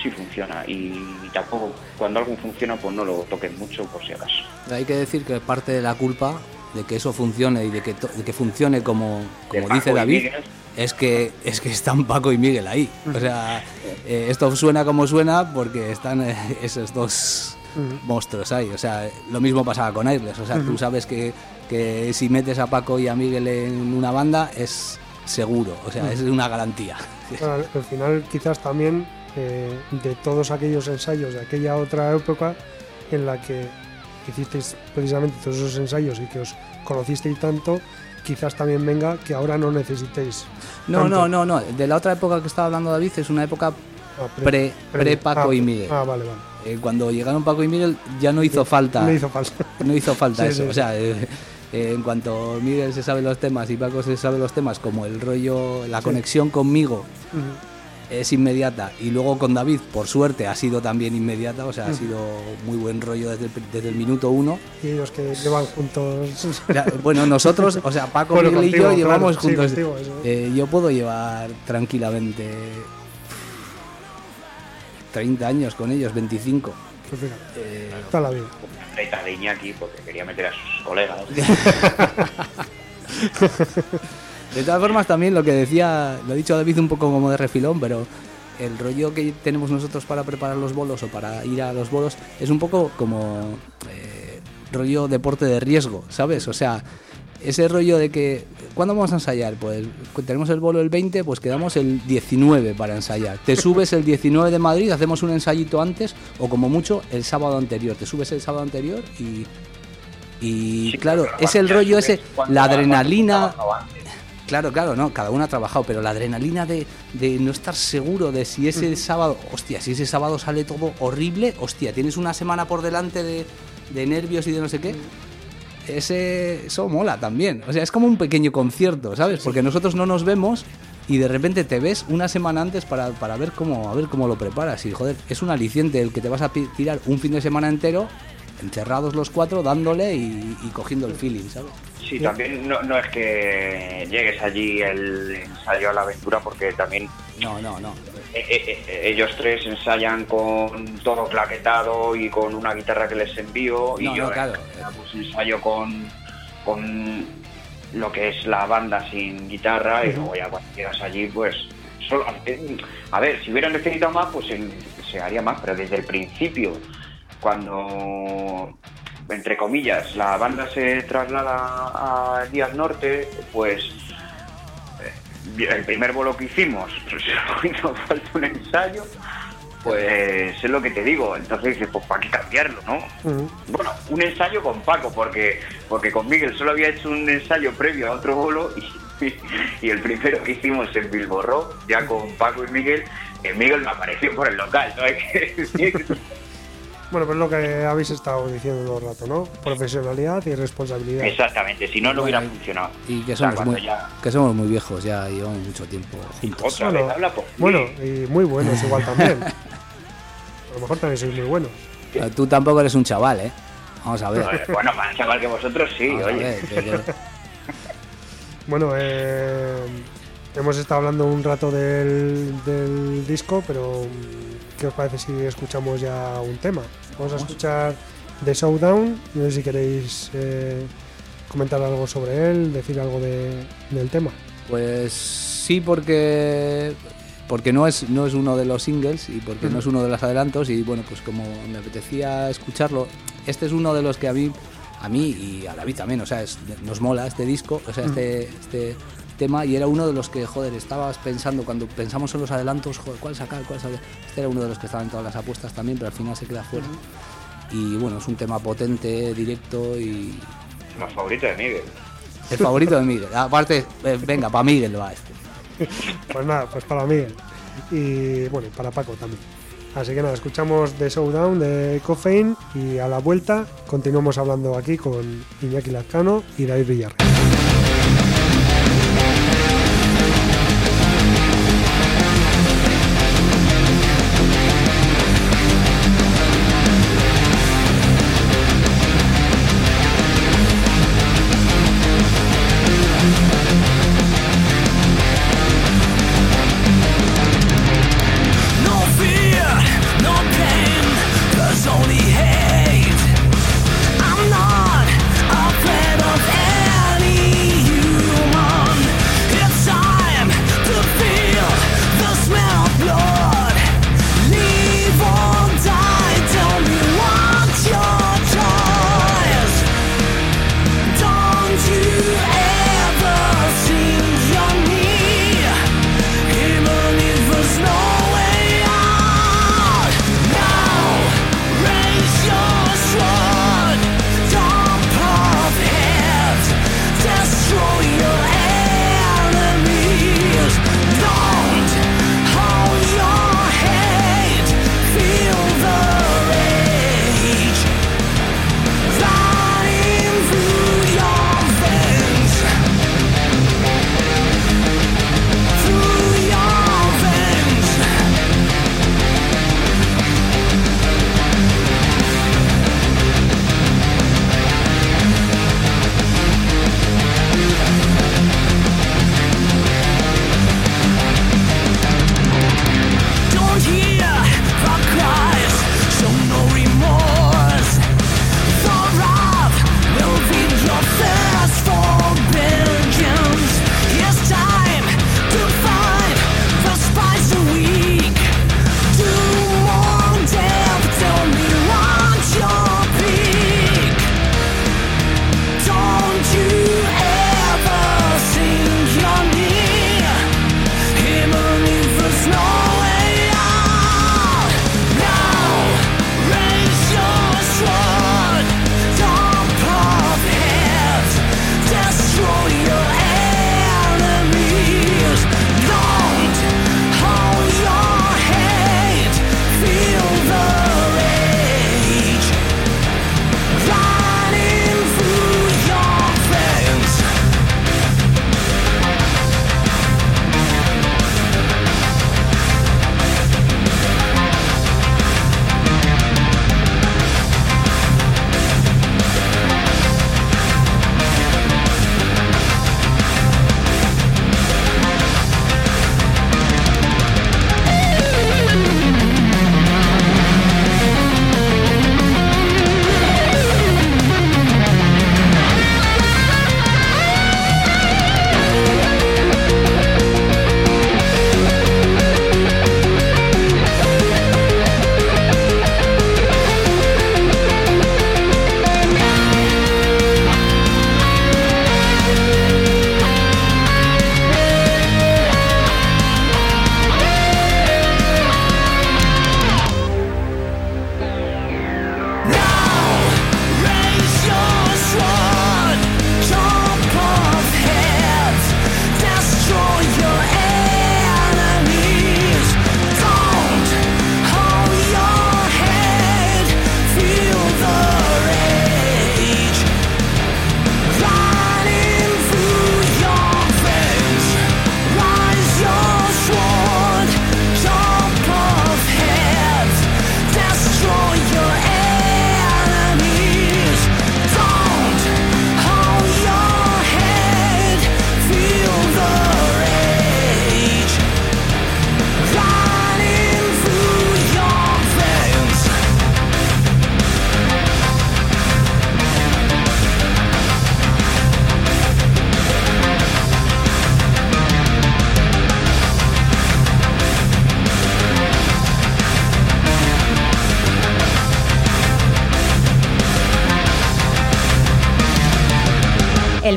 sí funciona y, tampoco cuando algo funciona pues no lo toquen mucho por si acaso. Hay que decir que parte de la culpa de que eso funcione y de que, to- de que funcione como, como dice David, es que es que están Paco y Miguel ahí. O sea, eh, esto suena como suena porque están eh, esos dos monstruos ahí. O sea, lo mismo pasaba con Airless. O sea, tú sabes que, que si metes a Paco y a Miguel en una banda es seguro. O sea, es una garantía. Al, al final quizás también eh, de todos aquellos ensayos de aquella otra época en la que hicisteis precisamente todos esos ensayos y que os conocisteis tanto, quizás también venga que ahora no necesitéis. No, tanto. no, no, no. De la otra época que estaba hablando David es una época Ah, pre, pre Paco ah, y Miguel. Ah, vale, vale. Eh, cuando llegaron Paco y Miguel ya no hizo falta. No hizo falta. no hizo falta Sí, eso. sí, o sea, eh, eh, en cuanto Miguel se sabe los temas y Paco se sabe los temas, como el rollo, la conexión conmigo Ujú. Es inmediata y luego con David, por suerte, ha sido también inmediata. O sea, ha sido muy buen rollo desde el, pr- desde el minuto uno. Y ellos que llevan juntos. Ya, bueno, nosotros, o sea, Paco, Bueno, Miguel y yo llevamos claro, sí, juntos. contigo. Eh, yo puedo llevar tranquilamente 30 años con ellos, 25. Pues fíjate, Eh, toda la vida. Treta de Iñaki porque quería meter a sus colegas. *laughs* *laughs* De todas formas, también lo que decía, lo ha dicho David un poco como de refilón, pero el rollo que tenemos nosotros para preparar los bolos o para ir a los bolos es un poco como eh, rollo deporte de riesgo, ¿sabes? O sea, ese rollo de que, ¿cuándo vamos a ensayar? Pues tenemos el bolo el 20, pues quedamos el 19 para ensayar. Te subes el 19 de Madrid, hacemos un ensayito antes o como mucho el sábado anterior. Te subes el sábado anterior y... Y Sí, claro, es el rollo ese, la adrenalina. Claro, claro, no, cada uno ha trabajado, pero la adrenalina de, de no estar seguro de si ese sábado, hostia, si ese sábado sale todo horrible, hostia, tienes una semana por delante de, de nervios y de no sé qué. Ese, eso mola también. O sea, es como un pequeño concierto, ¿sabes? Porque nosotros no nos vemos y de repente te ves una semana antes para, para ver cómo a ver cómo lo preparas. Y joder, es un aliciente el que te vas a tirar un fin de semana entero, encerrados los cuatro, dándole y, y cogiendo el feeling, ¿sabes? Sí, también no, no es que llegues allí el ensayo a la aventura porque también No, no, no. eh, eh, eh, ellos tres ensayan con todo claquetado y con una guitarra que les envío y No, yo no, claro. eh, pues, ensayo con, con lo que es la banda sin guitarra y luego ya cuando llegas allí pues solo, eh, a ver, si hubieran necesitado más pues se haría más, pero desde el principio cuando entre comillas la banda se traslada a Díaz Norte pues eh, el primer bolo que hicimos *laughs* pues, hizo falta un ensayo pues es lo que te digo. Entonces dices pues para qué cambiarlo no bueno un ensayo con Paco porque porque con Miguel solo había hecho un ensayo previo a otro bolo y, *laughs* y el primero que hicimos en Bilbo Rock ya con Paco y Miguel que Miguel me apareció por el local no *laughs* hay que decir Bueno, pues lo que habéis estado diciendo todo el rato, ¿no? Profesionalidad y responsabilidad. exactamente si no no hubiera funcionado Y que O sea, somos, cuando muy, ya- que somos muy viejos ya, llevamos mucho tiempo juntos. otra Bueno, vez habla por. Bueno, y muy buenos igual *laughs* también. A lo mejor también sois muy buenos. Pero Tú tampoco eres un chaval, ¿eh? Vamos a ver. bueno más chaval que vosotros sí Vamos a oye ver, pero- *laughs* Bueno, eh, hemos estado hablando un rato del, del disco, pero ¿qué os parece si escuchamos ya un tema? Vamos a escuchar The Showdown. No sé si queréis eh, comentar algo sobre él, decir algo de- del tema. Pues sí, porque porque no es no es uno de los singles y porque no es uno de los adelantos y bueno, pues como me apetecía escucharlo, este es uno de los que a mí a mí y a David también, o sea, es- nos mola este disco, o sea, este este tema y era uno de los que, joder, estabas pensando cuando pensamos en los adelantos, joder, ¿cuál sacar? ¿Cuál sacar? Este era uno de los que estaban en todas las apuestas también, pero al final se queda fuera. Y bueno, es un tema potente, directo y los favoritos de Miguel el favorito de Miguel. Aparte, eh, venga, para Miguel va este. *laughs* Pues nada, pues para Miguel. Y bueno, para Paco también. Así que nada, escuchamos The Showdown de Coffein y a la vuelta continuamos hablando aquí con Iñaki Lazcano y David Villarreal.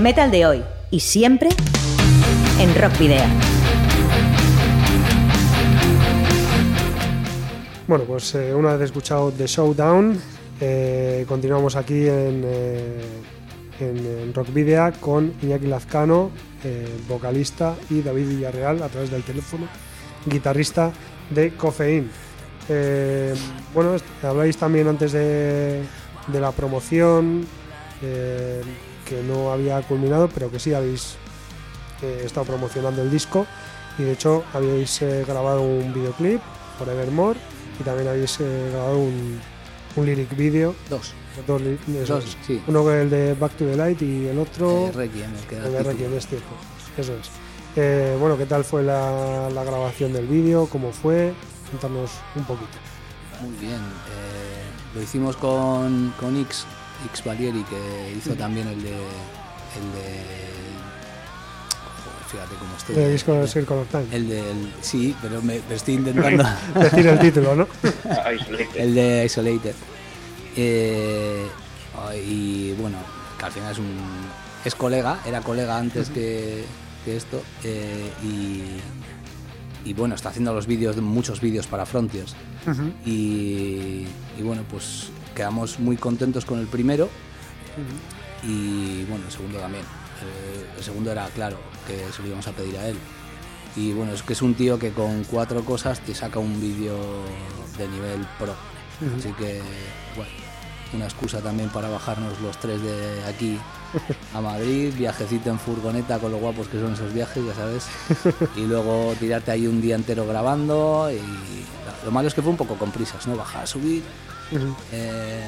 Metal de hoy y siempre en Rock Video. Bueno, pues eh, una vez escuchado The Showdown, eh, continuamos aquí en, eh, en, en Rock Video con Iñaki Lazcano, vocalista, y David Villarreal a través del teléfono, guitarrista de Cofeín. Bueno, habláis también antes de, de la promoción, que no había culminado, pero que sí habéis eh, estado promocionando el disco y de hecho habéis eh, grabado un videoclip, Forevermore, y también habéis eh, grabado un, un lyric video. Dos. Dos, Dos, es. sí. Uno el de Back to the Light y el otro Requiem, el que da el de título. Requiem, es cierto. Eso es. Bueno, ¿qué tal fue la, la grabación del vídeo? ¿Cómo fue? Cuéntanos un poquito. Muy bien. lo hicimos con, con X, X Valieri, que hizo también el de. El de. Fíjate cómo estoy. El disco de Circle of Time. El del. Sí, pero me, me estoy intentando. *laughs* Decir el título, ¿no? *laughs* Isolated. el de Isolated. Eh, y bueno, que al final es un. Es colega, era colega antes que, que esto. eh, y. Y bueno, está haciendo los vídeos, muchos vídeos para Frontiers. Y, y bueno, pues quedamos muy contentos con el primero y bueno, el segundo también. Eh, el segundo era claro que se lo íbamos a pedir a él. Y bueno, es que es un tío que con cuatro cosas te saca un vídeo de nivel pro. Así que, bueno, una excusa también para bajarnos los tres de aquí a Madrid, viajecito en furgoneta con lo guapos que son esos viajes, ya sabes. *laughs* Y luego tirarte ahí un día entero grabando. Y lo malo es que fue un poco con prisas, ¿no? Bajar, subir, Eh,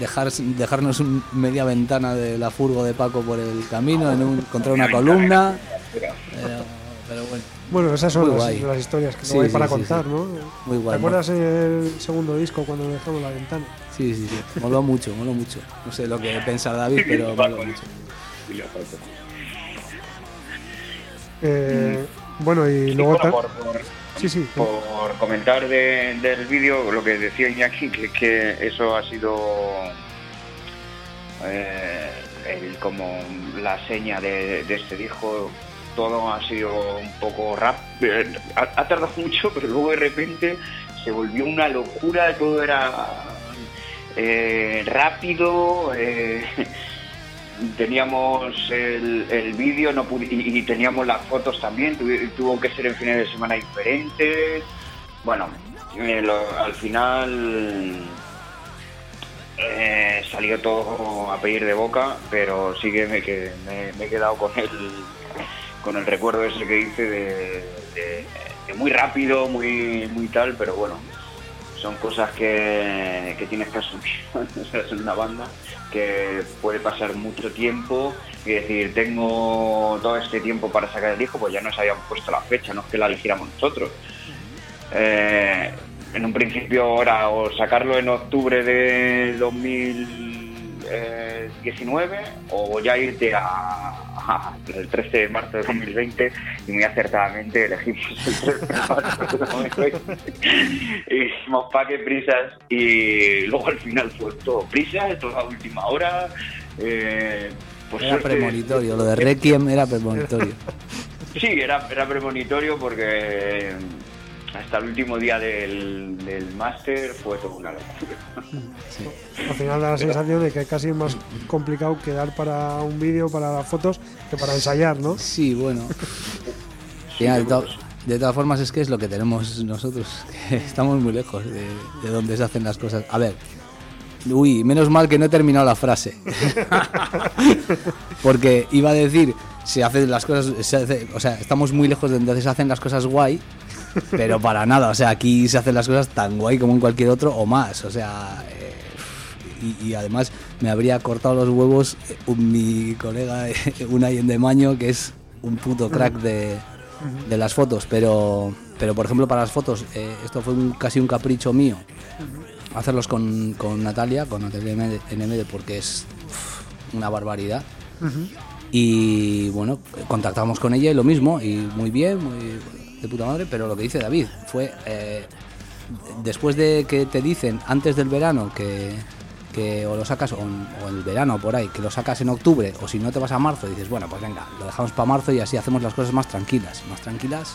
dejar, dejarnos un- media ventana de la furgo de Paco por el camino, en un, contra una columna. Pero, pero bueno, Bueno, esas son las, historias que Sí, no hay sí, para sí, contar, sí. ¿no? muy guay. ¿Te acuerdas el segundo disco cuando dejamos la ventana? Sí, sí, sí. Moló mucho, moló mucho. No sé lo que piensa David, pero moló mucho. Eh, Bueno, y luego... por- Por comentar de- del vídeo, lo que decía Iñaki, que, que eso ha sido eh, como la seña de, este disco. Todo ha sido un poco rap. eh, Ha, tardado *laughs* mucho, pero luego de repente se volvió una locura. Todo era eh, rápido. Teníamos el, el vídeo no y, y teníamos las fotos también, tuvo que ser en fines de semana diferentes. Bueno, eh, al final eh, salió todo a pedir de boca, pero sí que me, que me, he quedado con el, con el recuerdo ese que hice de, muy rápido, muy, muy tal, pero bueno, son cosas que, que tienes que asumir *laughs* cuando en una banda, puede pasar mucho tiempo y decir, tengo todo este tiempo para sacar el disco, pues ya nos habían puesto la fecha, no es que la eligiéramos nosotros. Eh, en un principio era o sacarlo en octubre de 2019 o ya irte a, a el 13 de marzo de 2020 y muy acertadamente elegimos el 13 de marzo de 2020 y dijimos pa' qué prisas y luego al final fue todo prisas, toda a última hora eh, pues Era suerte- premonitorio, lo de Requiem era premonitorio. Sí, era, era premonitorio porque hasta el último día del, del máster fue todo una locura. Al final da la sensación de que casi es más complicado quedar para un vídeo, para las fotos, que para ensayar, ¿no? Sí, bueno. De, to- de todas formas es que es lo que tenemos nosotros, que estamos muy lejos de, de donde se hacen las cosas. A ver, uy, menos mal que no he terminado la frase. *laughs* Porque iba a decir, se hacen las cosas, se hace- o sea, estamos muy lejos de donde se hacen las cosas guay, pero para nada, o sea, aquí se hacen las cosas tan guay como en cualquier otro o más, o sea... eh, y, y además me habría cortado los huevos eh, un- mi colega eh, Unai Endemaño, que es un puto crack de, de las fotos, pero, pero por ejemplo para las fotos, eh, esto fue un- casi un capricho mío, hacerlos con, con Natalia, con Natalia NMD, porque es una barbaridad. Y bueno, contactamos con ella y lo mismo, y muy bien, muy de puta madre, pero lo que dice David fue, eh, después de que te dicen antes del verano que, que o lo sacas o en, o en el verano por ahí, que lo sacas en octubre, o si no te vas a marzo, dices, bueno, pues venga, lo dejamos para marzo y así hacemos las cosas más tranquilas. Más tranquilas,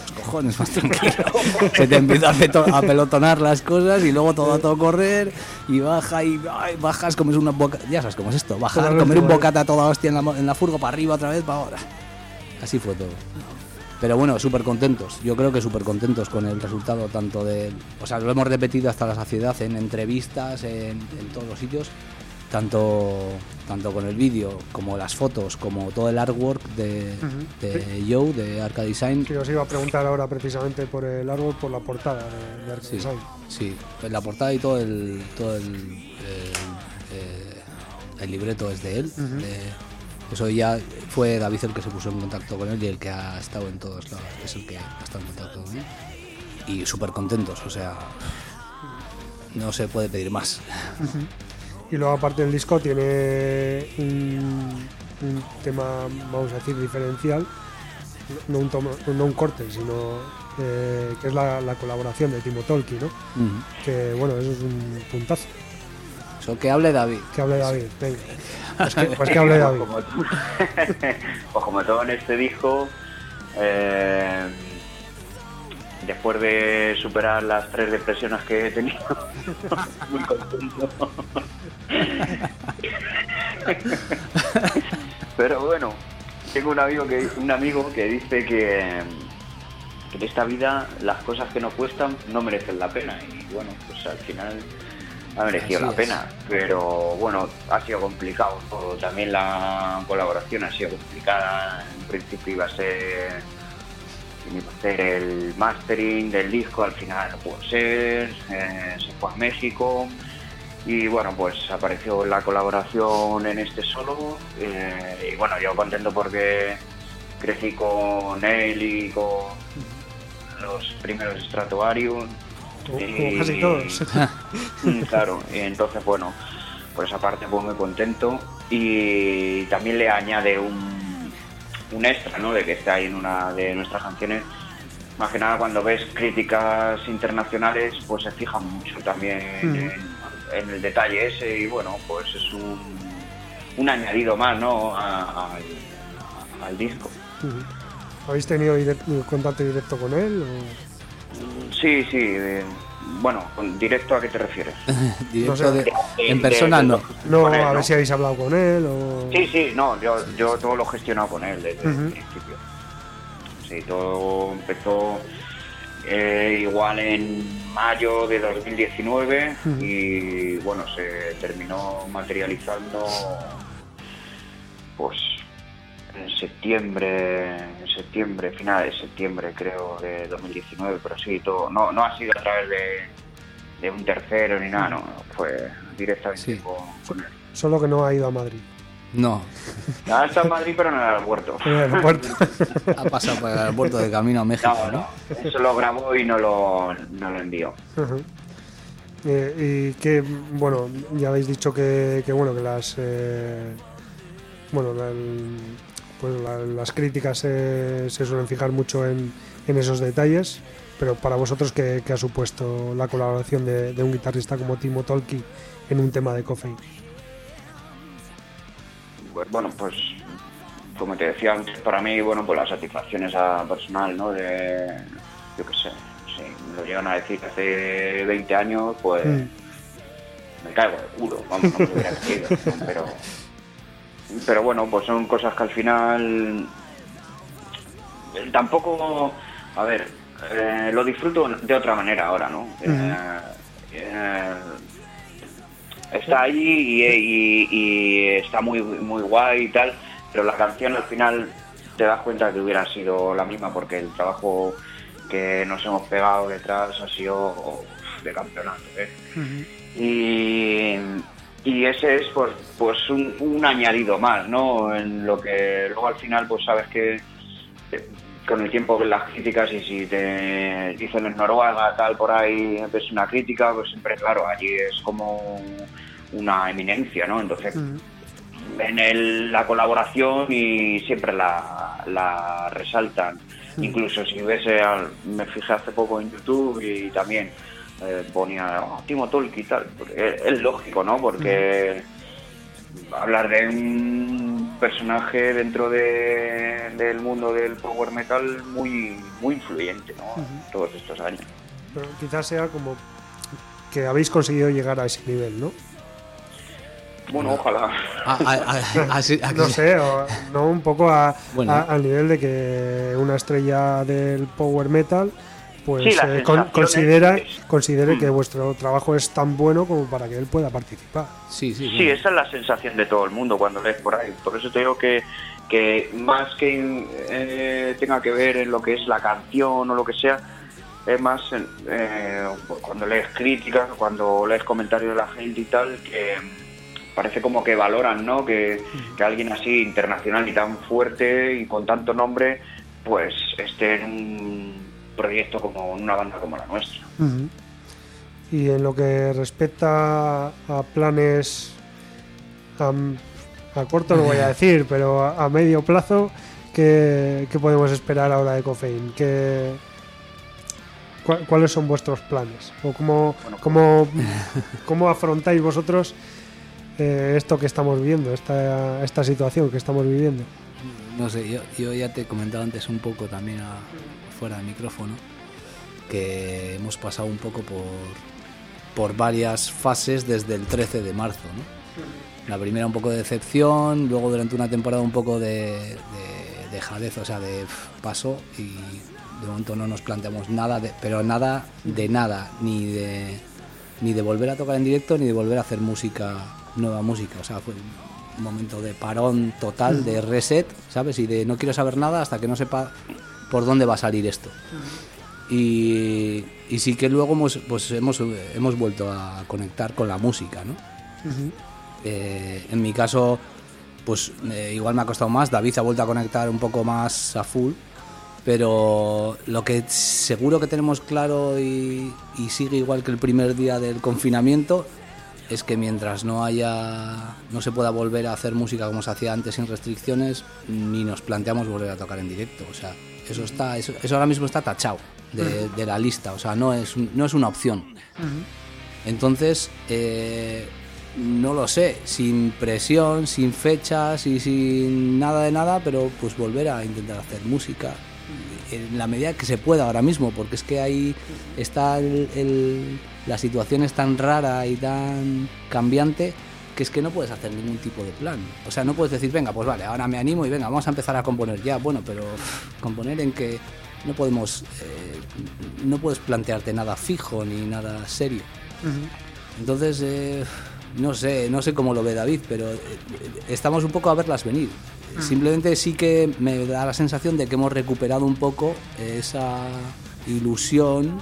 los cojones más tranquilos. *laughs* Se te empieza a, pelotonar las cosas y luego todo a todo correr y baja y ay, bajas, comes una boca. Ya sabes cómo es esto, bajar, comer un bocata toda hostia en la, en la furgo para arriba otra vez para ahora. Así fue todo. Pero bueno, súper contentos. Yo creo que súper contentos con el resultado, tanto de. O sea, lo hemos repetido hasta la saciedad en entrevistas, en, en todos los sitios. Tanto, tanto con el vídeo, como las fotos, como todo el artwork de, de Joe, de Arca Design. Sí, os iba a preguntar ahora precisamente por el árbol, por la portada de, de Sí, Design. sí, en la portada y todo el todo el, el, eh, el libreto es de él. de- eso ya fue David el que se puso en contacto con él y el que ha estado en todos lados, es el que ha estado en contacto con él. Y súper contentos, o sea, no se puede pedir más. Y luego aparte del disco tiene un, un tema, vamos a decir, diferencial, no un, tomo- no un corte, sino eh, que es la, la colaboración de Timo Tolki, ¿no? Que bueno, eso es un puntazo. Eso que hable David. Que hable David, venga. Pues que, pues que hable David. Como, tú- *laughs* pues como todo en este disco, eh, después de superar las tres depresiones que he tenido, *laughs* muy contento. *laughs* Pero bueno, tengo un amigo que un amigo que dice que, que en esta vida las cosas que no cuestan no merecen la pena y bueno, pues al final ha merecido Así la es. pena, pero bueno, ha sido complicado todo. También la colaboración ha sido complicada. En principio iba a ser iba a hacer el mastering del disco, al final no pudo ser, eh, se fue a México y bueno, pues apareció la colaboración en este solo eh, y bueno, yo contento porque crecí con él y con los primeros Stratovarius. Como, y- casi todos. *laughs* *laughs* Claro, y entonces bueno, por esa parte pues muy contento y también le añade un, un extra, ¿no? De que está ahí en una de nuestras canciones. Más que nada cuando ves críticas internacionales, pues se fijan mucho también Mm. en, en el detalle ese y bueno, pues es un, un añadido más, ¿no? A- al, al disco. Ujú. ¿Habéis tenido contacto directo con él? o? Sí, sí. eh, bueno, ¿con directo a qué te refieres? *laughs* Directo No sé. de- De- en persona de- no. No, a ¿no? ver si habéis hablado con él o... Sí, sí, no, yo, yo todo lo he gestionado con él desde el principio. Sí, todo empezó eh, igual en mayo de 2019 Ujú. y bueno, se terminó materializando pues en septiembre, septiembre, final de septiembre creo de 2019, pero sí, todo, no, no ha sido a través de, de un tercero ni nada, no, fue directamente Sí. con, con él. Solo que no ha ido a Madrid. No, Ah, está en Madrid, pero en el aeropuerto. *laughs* En el aeropuerto. *laughs* ha pasado por el aeropuerto de camino a México, No, ¿no? no, eso lo grabó y no lo, no lo envió. Eh, y que, bueno, ya habéis dicho que, que, bueno, que las... eh, bueno, la- el- pues la- las críticas se, se suelen fijar mucho en, en esos detalles, pero para vosotros, ¿qué, qué ha supuesto la colaboración de, de un guitarrista como Timo Tolki en un tema de Coffee? Pues, bueno, pues como te decía antes, para mí, bueno, pues la satisfacción esa personal, ¿no? De, yo qué sé, si me lo llegan a decir hace 20 años, pues Mm. me caigo de culo, vamos, no me hubiera creído, ¿no? *laughs* pero, pero bueno, pues son cosas que al final eh, tampoco, a ver, eh, lo disfruto de otra manera ahora, ¿no? Eh, eh, está ahí y, y- y está muy muy guay y tal, pero la canción al final te das cuenta que hubiera sido la misma porque el trabajo que nos hemos pegado detrás ha sido de campeonato. ¿eh? Y, y ese es pues, pues un, un añadido más, ¿no? En lo que luego al final pues sabes que eh, con el tiempo las críticas y si te dicen en Noruega tal por ahí ves una crítica, pues siempre claro, allí es como una eminencia, ¿no? Entonces ven el- la colaboración y siempre la, la resaltan. Incluso si ves, eh, me fijé hace poco en YouTube y también eh, ponía oh, Timo Tolki y tal. Porque es, es lógico, ¿no? Porque hablar de un personaje dentro de- del mundo del power metal muy, muy influyente, ¿no? Todos estos años. Pero quizás sea como que habéis conseguido llegar a ese nivel, ¿no? Bueno, ojalá. Ah, ah, ah, *laughs* aquí- No sé, o- no un poco a, Bueno. a- al nivel de que una estrella del power metal pues Sí, eh, con- considera es- considere Mm. que vuestro trabajo es tan bueno como para que él pueda participar. Sí, sí, Sí, bueno. esa es la sensación de todo el mundo cuando lees por ahí. Por eso te digo que, que más que eh, tenga que ver en lo que es la canción o lo que sea, es más en- eh, cuando lees críticas, cuando lees comentarios de la gente y tal, que parece como que valoran, ¿no? Que, que alguien así internacional y tan fuerte y con tanto nombre, pues esté en un proyecto como en una banda como la nuestra. Y en lo que respecta a planes a, a corto no voy a *laughs* decir, pero a, a medio plazo, ¿qué, qué podemos esperar ahora de Coffein? ¿Qué, cua- ¿Cuáles son vuestros planes? ¿O cómo, Bueno, cómo, *laughs* cómo afrontáis vosotros eh, esto que estamos viviendo, esta, esta situación que estamos viviendo? No sé, yo, yo ya te he comentado antes un poco también a- fuera del micrófono que hemos pasado un poco por, por varias fases desde el 13 de marzo. ¿no? La primera un poco de decepción, luego durante una temporada un poco de, de, de jadez, o sea, de paso y de momento no nos planteamos nada, de- pero nada de nada, ni de, ni de volver a tocar en directo ni de volver a hacer música, nueva música. O sea, fue un momento de parón total, de reset, ¿sabes? Y de no quiero saber nada hasta que no sepa por dónde va a salir esto. Y, y sí que luego hemos, pues hemos, hemos vuelto a conectar con la música, ¿no? Eh, en mi caso, pues eh, igual me ha costado más. David se ha vuelto a conectar un poco más a full. Pero lo que seguro que tenemos claro y, y sigue igual que el primer día del confinamiento es que mientras no haya no se pueda volver a hacer música como se hacía antes sin restricciones ni nos planteamos volver a tocar en directo. O sea eso está eso, eso ahora mismo está tachado de, de la lista. O sea no es no es una opción. Entonces, eh, no lo sé, sin presión, sin fechas y sin nada de nada, pero pues volver a intentar hacer música en la medida que se pueda ahora mismo, porque es que ahí está el- el- la situación es tan rara y tan cambiante que es que no puedes hacer ningún tipo de plan. O sea, no puedes decir, venga, pues vale, ahora me animo y venga, vamos a empezar a componer ya. Bueno, pero componer en que no podemos, eh, no puedes plantearte nada fijo ni nada serio. Entonces, eh, no sé, no sé cómo lo ve David, pero eh, estamos un poco a verlas venir. Simplemente sí que me da la sensación de que hemos recuperado un poco esa ilusión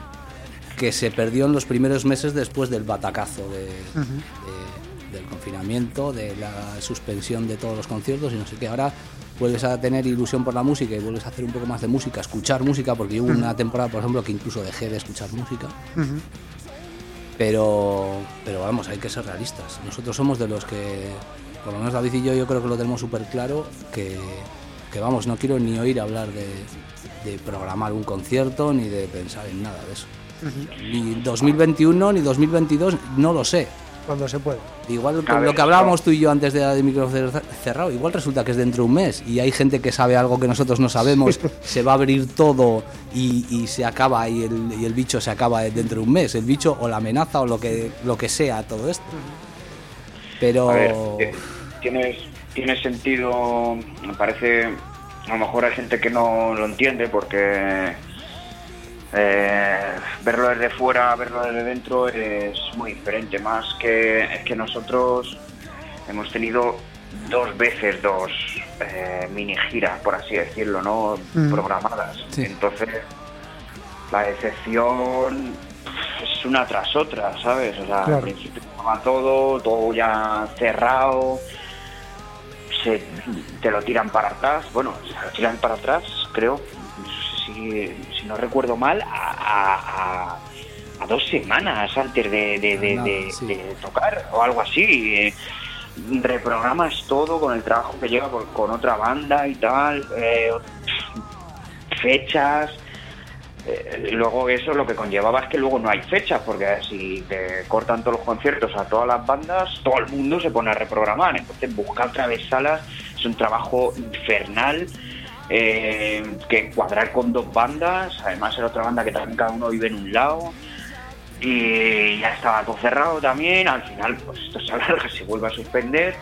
que se perdió en los primeros meses después del batacazo de, de- del confinamiento, de la suspensión de todos los conciertos y no sé qué. Ahora vuelves a tener ilusión por la música y vuelves a hacer un poco más de música, escuchar música, porque hubo una temporada, por ejemplo, que incluso dejé de escuchar música. Pero, pero vamos, hay que ser realistas. Nosotros somos de los que, por lo menos David y yo, yo creo que lo tenemos súper claro, que, que vamos, no quiero ni oír hablar de, de programar un concierto ni de pensar en nada de eso. Ni 2021 ni 2022, no lo sé. Cuando se pueda. Igual A con ver, lo que hablábamos tú y yo antes de la de micrófono cerrado, igual resulta que es dentro de un mes y hay gente que sabe algo que nosotros no sabemos, se va a abrir todo y, y se acaba y el, y el bicho se acaba dentro de un mes, el bicho o la amenaza o lo que, lo que sea todo esto. Pero... A ver, eh, tienes, tiene sentido, me parece, a lo mejor hay gente que no lo entiende porque eh, verlo desde fuera, verlo desde dentro es muy diferente, más que es que nosotros hemos tenido dos veces dos eh, mini giras, por así decirlo, ¿no? Programadas. Sí. Entonces, la decepción es una tras otra, ¿sabes? O sea, Claro. al principio estaba todo, todo ya cerrado, se, te lo tiran para atrás, bueno, se lo tiran para atrás, creo, si, si no recuerdo mal, a, a- dos semanas antes de, de- de- Nada, de- sí. de tocar o algo así. eh, reprogramas todo con el trabajo que lleva con, con otra banda y tal, eh, fechas, eh, luego eso lo que conllevaba es que luego no hay fechas, porque si te cortan todos los conciertos a todas las bandas, todo el mundo se pone a reprogramar. Entonces buscar otra vez salas es un trabajo infernal. Eh, que cuadrar con dos bandas, además era otra banda que también cada uno vive en un lado y ya estaba todo cerrado también, al final pues esto se alarga, *laughs* se vuelve a suspender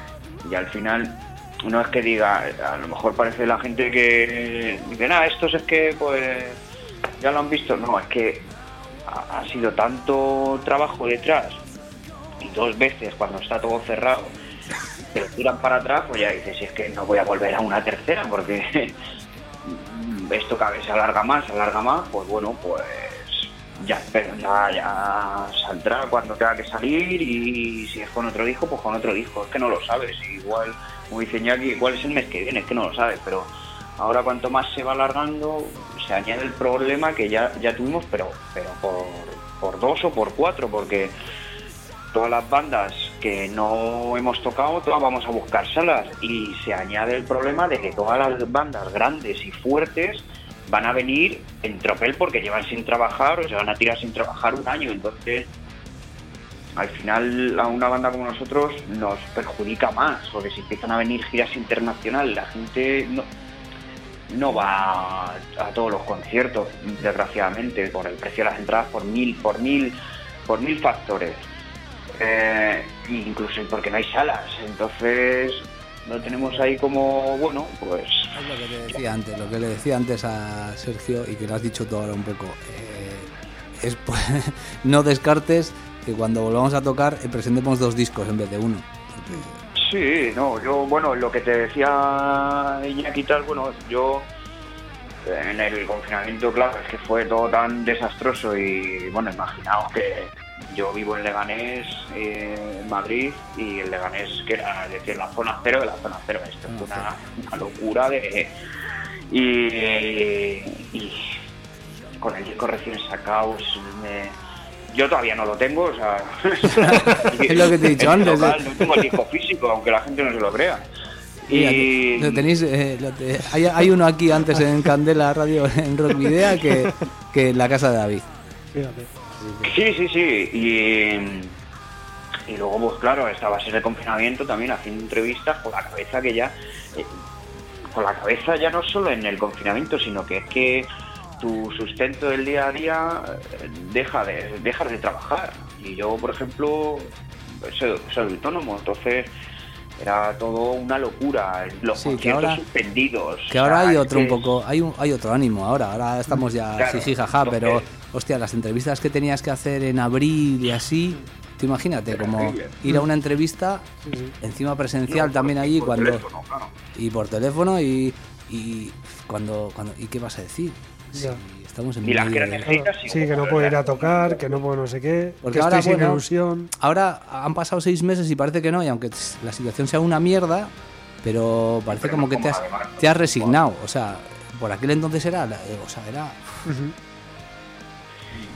y al final no es que diga, a lo mejor parece la gente que dice, nada, estos es que pues ya lo han visto, no, es que ha, ha sido tanto trabajo detrás y dos veces cuando está todo cerrado te tiran para atrás, pues ya dices, es que no voy a volver a una tercera porque *laughs* esto cada vez se alarga más, se alarga más, pues bueno, pues ya, pero ya, ya saldrá cuando tenga que salir y si es con otro disco, pues con otro disco. Es que no lo sabes, igual, como dice Iñaki, igual es el mes que viene, es que no lo sabes, pero ahora cuanto más se va alargando, se añade el problema que ya, ya tuvimos, pero, pero por, por dos o por cuatro, porque todas las bandas que no hemos tocado, todas vamos a buscar salas y se añade el problema de que todas las bandas grandes y fuertes van a venir en tropel porque llevan sin trabajar o se van a tirar sin trabajar un año, entonces al final a una banda como nosotros nos perjudica más, porque si empiezan a venir giras internacionales, la gente no, no va a, a todos los conciertos, desgraciadamente, por el precio de las entradas, por mil, por mil, por mil factores. Eh, incluso porque no hay salas, entonces lo tenemos ahí como, bueno, pues Es lo que te decía antes, lo que le decía antes a Sergio y que lo has dicho tú ahora un poco. eh, es pues, *laughs* no descartes que cuando volvamos a tocar eh, presentemos dos discos en vez de uno. Sí, no, yo, bueno, lo que te decía Iñaki tal, bueno, yo en el confinamiento, claro, es que fue todo tan desastroso y, bueno, imaginaos que yo vivo en Leganés, eh, en Madrid, y el Leganés, que era, es decir, la zona cero de la zona cero, esto fue una, una locura de... Y, y con el disco recién sacado, es- me- yo todavía no lo tengo, o sea... *laughs* *laughs* Es lo que te he dicho antes, local eh. No tengo el disco físico, aunque la gente no se lo crea. Mira, Y... lo tenéis, eh, lo te- hay, hay uno aquí antes en Candela Radio en Rock Video que, que en la casa de David. Fíjate. Sí, sí, sí. Y, y luego, pues claro, esta ser el confinamiento también haciendo entrevistas con la cabeza que ya. eh, con la cabeza ya no solo en el confinamiento, sino que es que tu sustento del día a día eh, deja de, dejas de trabajar. Y yo, por ejemplo, soy autónomo, entonces era todo una locura. Los Sí, que conciertos ahora- suspendidos. Que ahora hay otro un poco, hay un, hay otro ánimo ahora, ahora estamos ya Claro, jiji, jaja, pero hostia, las entrevistas que tenías que hacer en abril y así, tú imagínate, como ir a una entrevista, Sí, sí. encima presencial No, también por- allí por cuando teléfono, claro. y por teléfono y, y cuando, cuando y qué vas a decir si Ya. Estamos en Y las que necesitas, Sí, que no puedo ir a tocar, que no puedo no sé qué, Porque que ahora, estoy sin bueno, ilusión. Ahora han pasado seis meses y parece que no, y aunque la situación sea una mierda, pero parece Pero como que te has, además, te has resignado. O sea, por aquel entonces era, eh, o sea, era,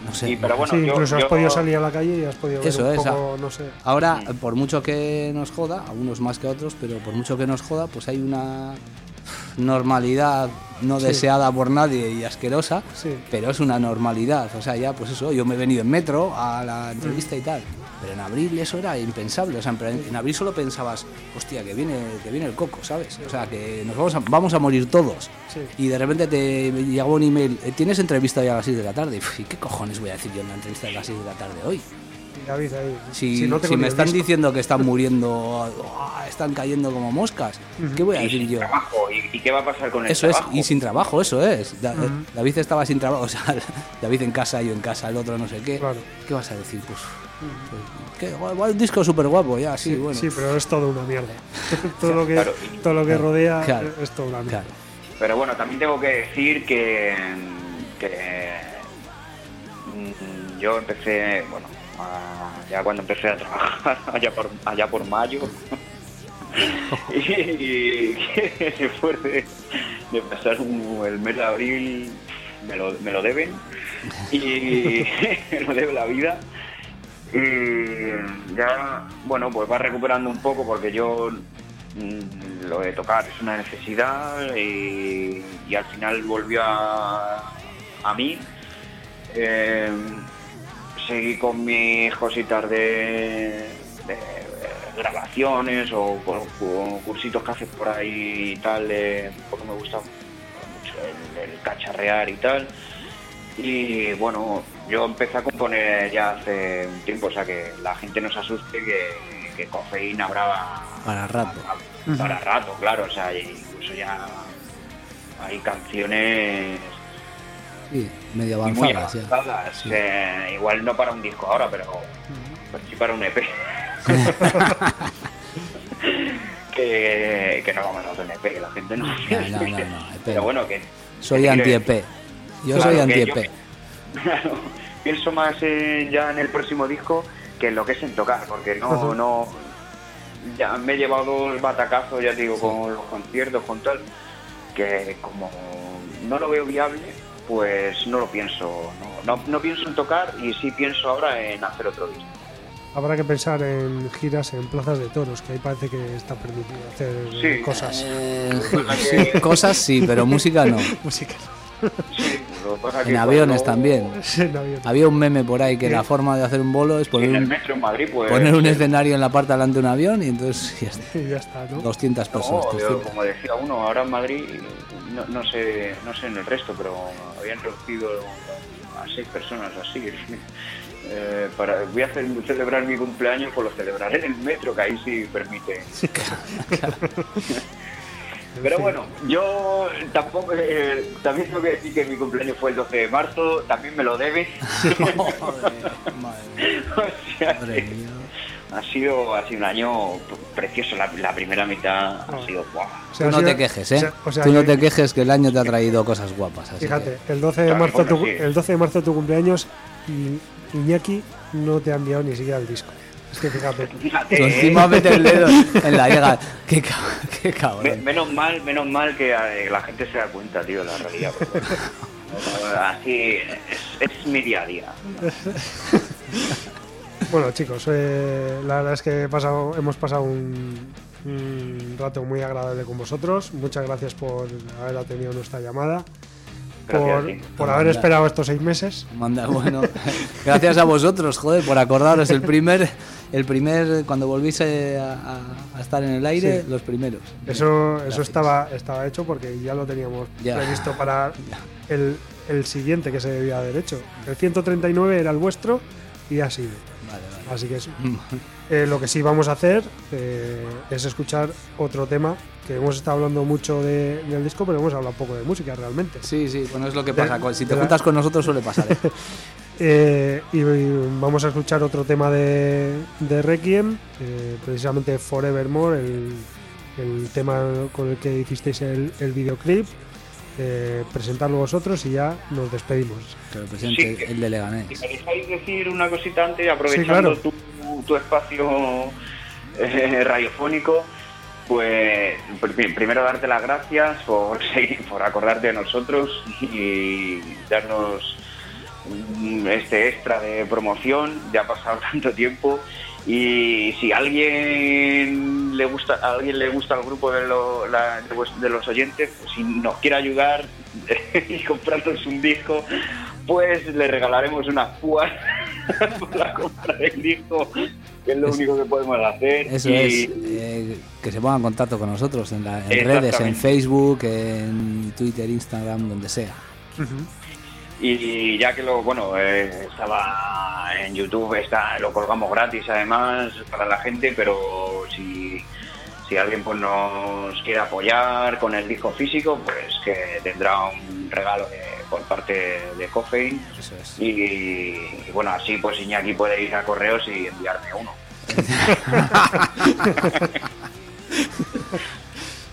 no sé. Sí, pero bueno, sí, yo- incluso has yo- podido salir a la calle y has podido ver Eso un es, poco, no sé. Ahora, por mucho que nos joda, algunos más que otros, pero por mucho que nos joda, pues hay una normalidad no Sí. deseada por nadie y asquerosa, Sí. pero es una normalidad. O sea, ya, pues eso, yo me he venido en metro a la entrevista y tal. Pero en abril eso era impensable. O sea, en, en abril solo pensabas, hostia, que viene, que viene el coco, ¿sabes? O sea, que nos vamos a, vamos a morir todos. Sí. Y de repente te llegó un email, "Eh, ¿tienes entrevista hoy a las 6 de la tarde? "Uf, ¿y qué cojones voy a decir yo en la entrevista de las 6 de la tarde hoy? Y David ahí. Si, no me están disco. diciendo que están muriendo, ah, están cayendo como moscas, ¿qué voy a y decir sin yo? trabajo. ¿Y, y qué va a pasar con el Eso es, y sin trabajo, eso es. Da- David estaba sin trabajo, *laughs* o sea, David en casa, yo en casa, el otro no sé qué. Claro. ¿Qué vas a decir? Pues, pues, un disco súper guapo, ya, sí, Sí, bueno. sí, pero es todo una mierda. *laughs* *laughs* todo lo que, Claro. todo lo que Claro, rodea claro, es todo una mierda. Claro. Pero bueno, también tengo que decir que, que mm, yo empecé, bueno, ya cuando empecé a trabajar, *laughs* allá por, allá por mayo, *laughs* y que *laughs* después de, de pasar el mes de abril me lo, me lo deben. Y me lo debe la vida. Y ya, bueno, pues va recuperando un poco porque yo mm, lo de tocar es una necesidad y, y al final volvió a, a mí. Eh, seguí con mis cositas de, de grabaciones o con, con cursitos que haces por ahí y tal, de- porque me gusta mucho el, el cacharrear y tal. Y bueno, yo empecé a componer ya hace un tiempo, o sea que la gente no se asuste que, que Cofeína habrá Para rato. para rato, claro, o sea, incluso ya hay canciones Sí, medio muy avanzadas, eh, igual no para un disco ahora, pero, pero sí para un EP. *laughs* que, que no vamos a hacer un EP, que la gente no. No, *laughs* no, no, no, EP. Pero bueno, que. Soy anti-EP. decir- Yo Claro, soy anti-EP. Claro, *laughs* pienso más en- ya en el próximo disco que en lo que es en tocar, porque no, no, ya me he llevado el batacazos, ya digo, con los conciertos, con tal, que como no lo veo viable, pues no lo pienso, no, no, no pienso en tocar y sí pienso ahora en hacer otro disco. Habrá que pensar en giras en plazas de toros, que ahí parece que está permitido hacer Sí. cosas. Eh, *laughs* sí, cosas sí, pero música no. *laughs* Música. Sí, lo que pasa que En aviones cuando- también. En avión. Había un meme por ahí que Sí. la forma de hacer un bolo es poner en el un, metro en Madrid, pues... poner un escenario en la parte delante de un avión y entonces *laughs* ya está. Y ya está, ¿no? 200 personas. No, yo, 300. como decía uno, ahora en Madrid, no, no sé no sé en el resto, pero habían reducido a seis personas así. *laughs* Eh, para, voy a hacer, celebrar mi cumpleaños, pues lo celebraré en el metro, que ahí sí permite. *laughs* Pero bueno, yo tampoco, eh, también tengo que decir que mi cumpleaños fue el 12 de marzo, también me lo debe. *laughs* *laughs* O sea Madre que mía. ha sido, ha sido un año precioso, la, la primera mitad Ah. ha sido guau. O sea, Tú no te quejes, o ¿eh? sea- o sea Tú no que- te quejes que el año te ha traído cosas guapas. así Fíjate, que- el 12 de marzo, tu, el 12 de marzo tu cumpleaños y Iñaki no te ha enviado ni siquiera el disco. Es que fíjate. *laughs* Fíjate, Tú ¿eh? encima mete el dedo en la llega. *laughs* Qué, ca- qué Me- cabrón. menos mal, menos mal que eh, la gente se da cuenta, tío, de la realidad. *laughs* Así es, es mi día a día. Bueno, chicos, eh, la verdad es que he pasado, hemos pasado un, un rato muy agradable con vosotros. Muchas gracias por haber atendido nuestra llamada, por, por haber esperado estos seis meses. Manda, bueno, gracias a vosotros, joder, por acordaros el primer, el primer cuando volvís a, a- a estar en el aire, Sí. los primeros. Eso, eso estaba, estaba hecho porque ya lo teníamos Ya. previsto para *laughs* el, el siguiente que se debía haber hecho. El 139 era el vuestro y ha sido. Vale, vale. Así que eso. *laughs* Eh, lo que sí vamos a hacer eh, es escuchar otro tema que hemos estado hablando mucho de- del disco, pero hemos hablado poco de música realmente. Sí, sí, bueno, es lo que pasa. Si te la- juntas con nosotros suele pasar. ¿eh? *laughs* Eh, y, y vamos a escuchar otro tema de, de Requiem, eh, precisamente Forevermore, el, el tema con el que hicisteis el, el videoclip. Eh, presentarlo vosotros y ya nos despedimos. Que lo presente Sí, el de Leganés. Si me dejáis decir una cosita antes, aprovechando claro. tu, tu espacio eh, radiofónico, pues pr- primero darte las gracias por, *laughs* seguir- por acordarte de nosotros y darnos este extra de promoción. Ya ha pasado *laughs* tanto tiempo y si a alguien le gusta, a alguien le gusta el grupo de, lo- la- de los oyentes, pues si nos quiere ayudar *laughs* y comprarnos un disco, pues le regalaremos unas púas *laughs* por la compra del disco, que es lo Es- único que podemos hacer. Eso Y- es, eh, que se pongan en contacto con nosotros en, la- en redes, en. Facebook, en Twitter, Instagram, donde sea. Y ya que lo, bueno, eh, estaba en YouTube, está, lo colgamos gratis además para la gente, pero si, si alguien pues nos quiere apoyar con el disco físico, pues que tendrá un regalo de- por parte de Coffee. Eso es. Y, y bueno, así pues Iñaki puede ir a correos y enviarme uno. *laughs*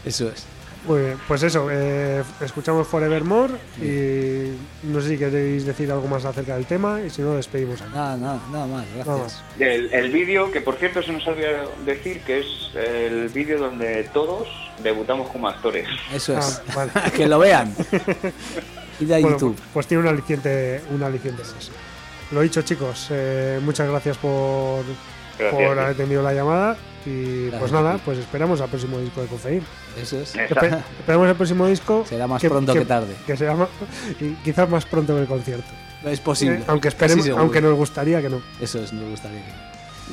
Eso es. Muy bien, pues eso, eh, escuchamos Forevermore y no sé si queréis decir algo más acerca del tema y si no, despedimos aquí. Nada, nada, nada más, gracias. Nada más. El, el vídeo, que por cierto se nos olvidó decir que es el vídeo donde todos debutamos como actores. Eso es. Ah, vale. *laughs* que lo vean. *laughs* Y a Bueno, YouTube. pues tiene un aliciente, un aliciente más. Lo dicho, chicos, eh, muchas gracias por, Gracias, por haber tenido la llamada y Gracias pues nada, pues esperamos al próximo disco de Cofeín. Eso es. Espe- *laughs* esperamos el próximo disco. Será más pronto que tarde. Que será más, y quizás más pronto que el concierto. Es posible. Eh, aunque esperemos, aunque nos gustaría que no. Eso es, nos gustaría.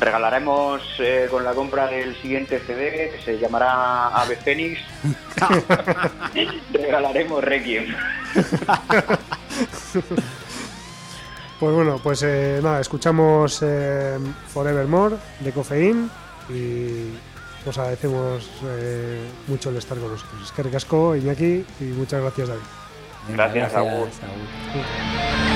Regalaremos eh, con la compra del siguiente CD, que se llamará Ave Fénix, *laughs* *laughs* regalaremos Requiem. Pues bueno, pues eh, nada, escuchamos eh, Forevermore de Cofeín y os agradecemos eh, mucho el estar con nosotros. Es que ricasco, Iñaki, y muchas gracias, David. Gracias, Agur. Agur. Thank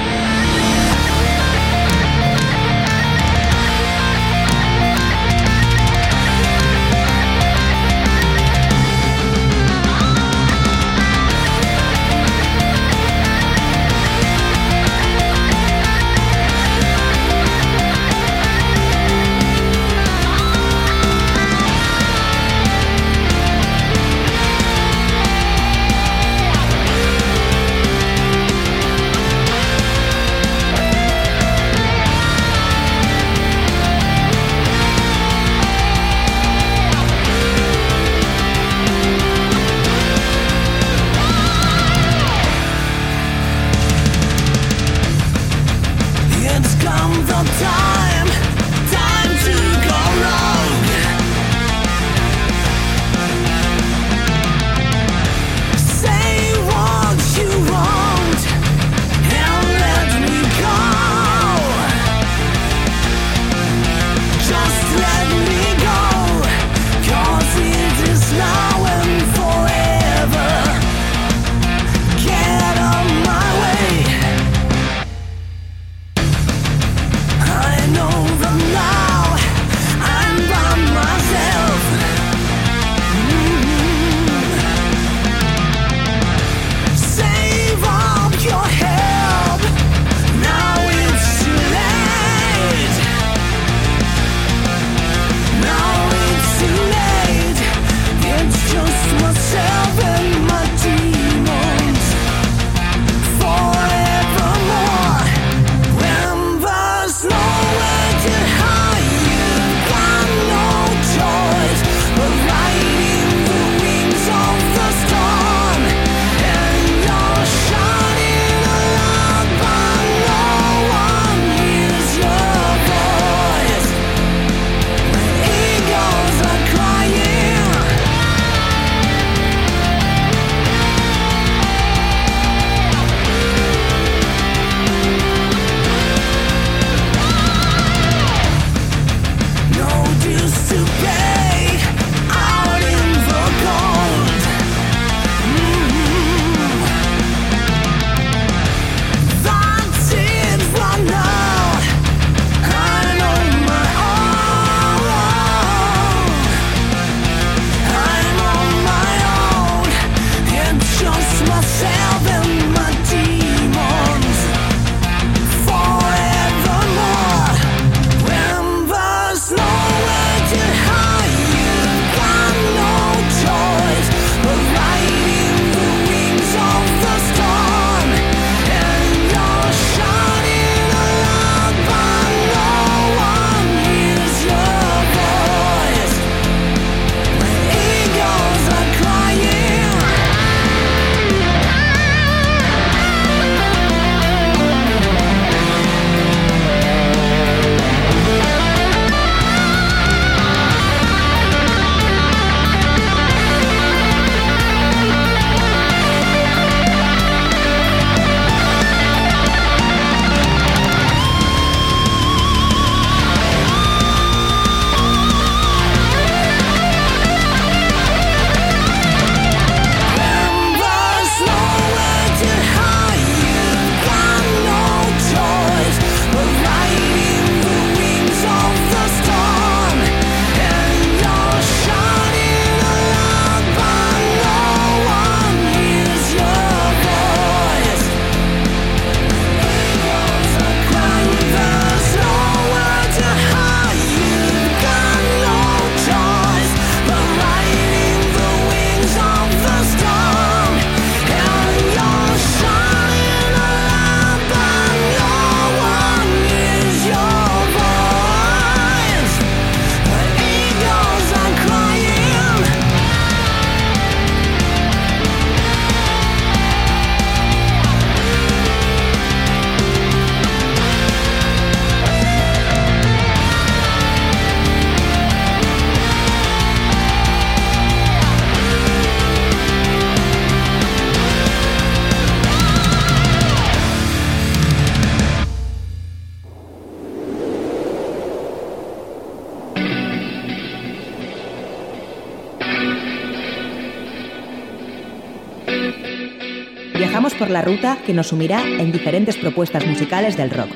Ruta que nos sumirá en diferentes propuestas musicales del rock,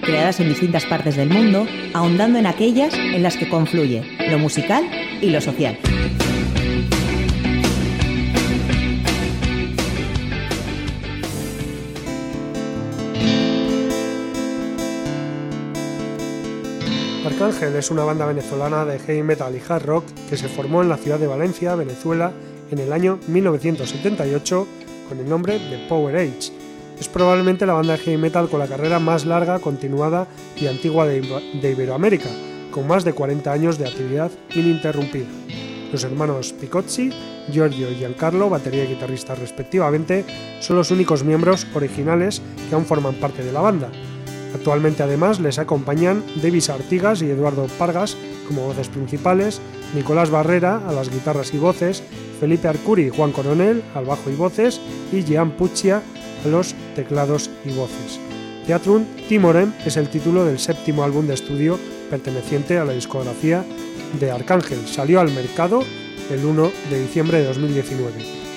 creadas en distintas partes del mundo, ahondando en aquellas en las que confluye lo musical y lo social. Arcángel es una banda venezolana de heavy metal y hard rock que se formó en la ciudad de Valencia, Venezuela, en el año 1978 con el nombre de Power Age. Es probablemente la banda de heavy metal con la carrera más larga, continuada y antigua de, de Iberoamérica, con más de 40 años de actividad ininterrumpida. Los hermanos Picozzi, Giorgio y Giancarlo, batería y guitarrista respectivamente, son los únicos miembros originales que aún forman parte de la banda. Actualmente además les acompañan Davis Artigas y Eduardo Pargas como voces principales, Nicolás Barrera a las guitarras y voces, Felipe Arcuri y Juan Coronel al bajo y voces y Jean Puccia a los teclados y voces. Teatrum Timorem es el título del séptimo álbum de estudio perteneciente a la discografía de Arcángel. Salió al mercado el 1 de diciembre de 2019.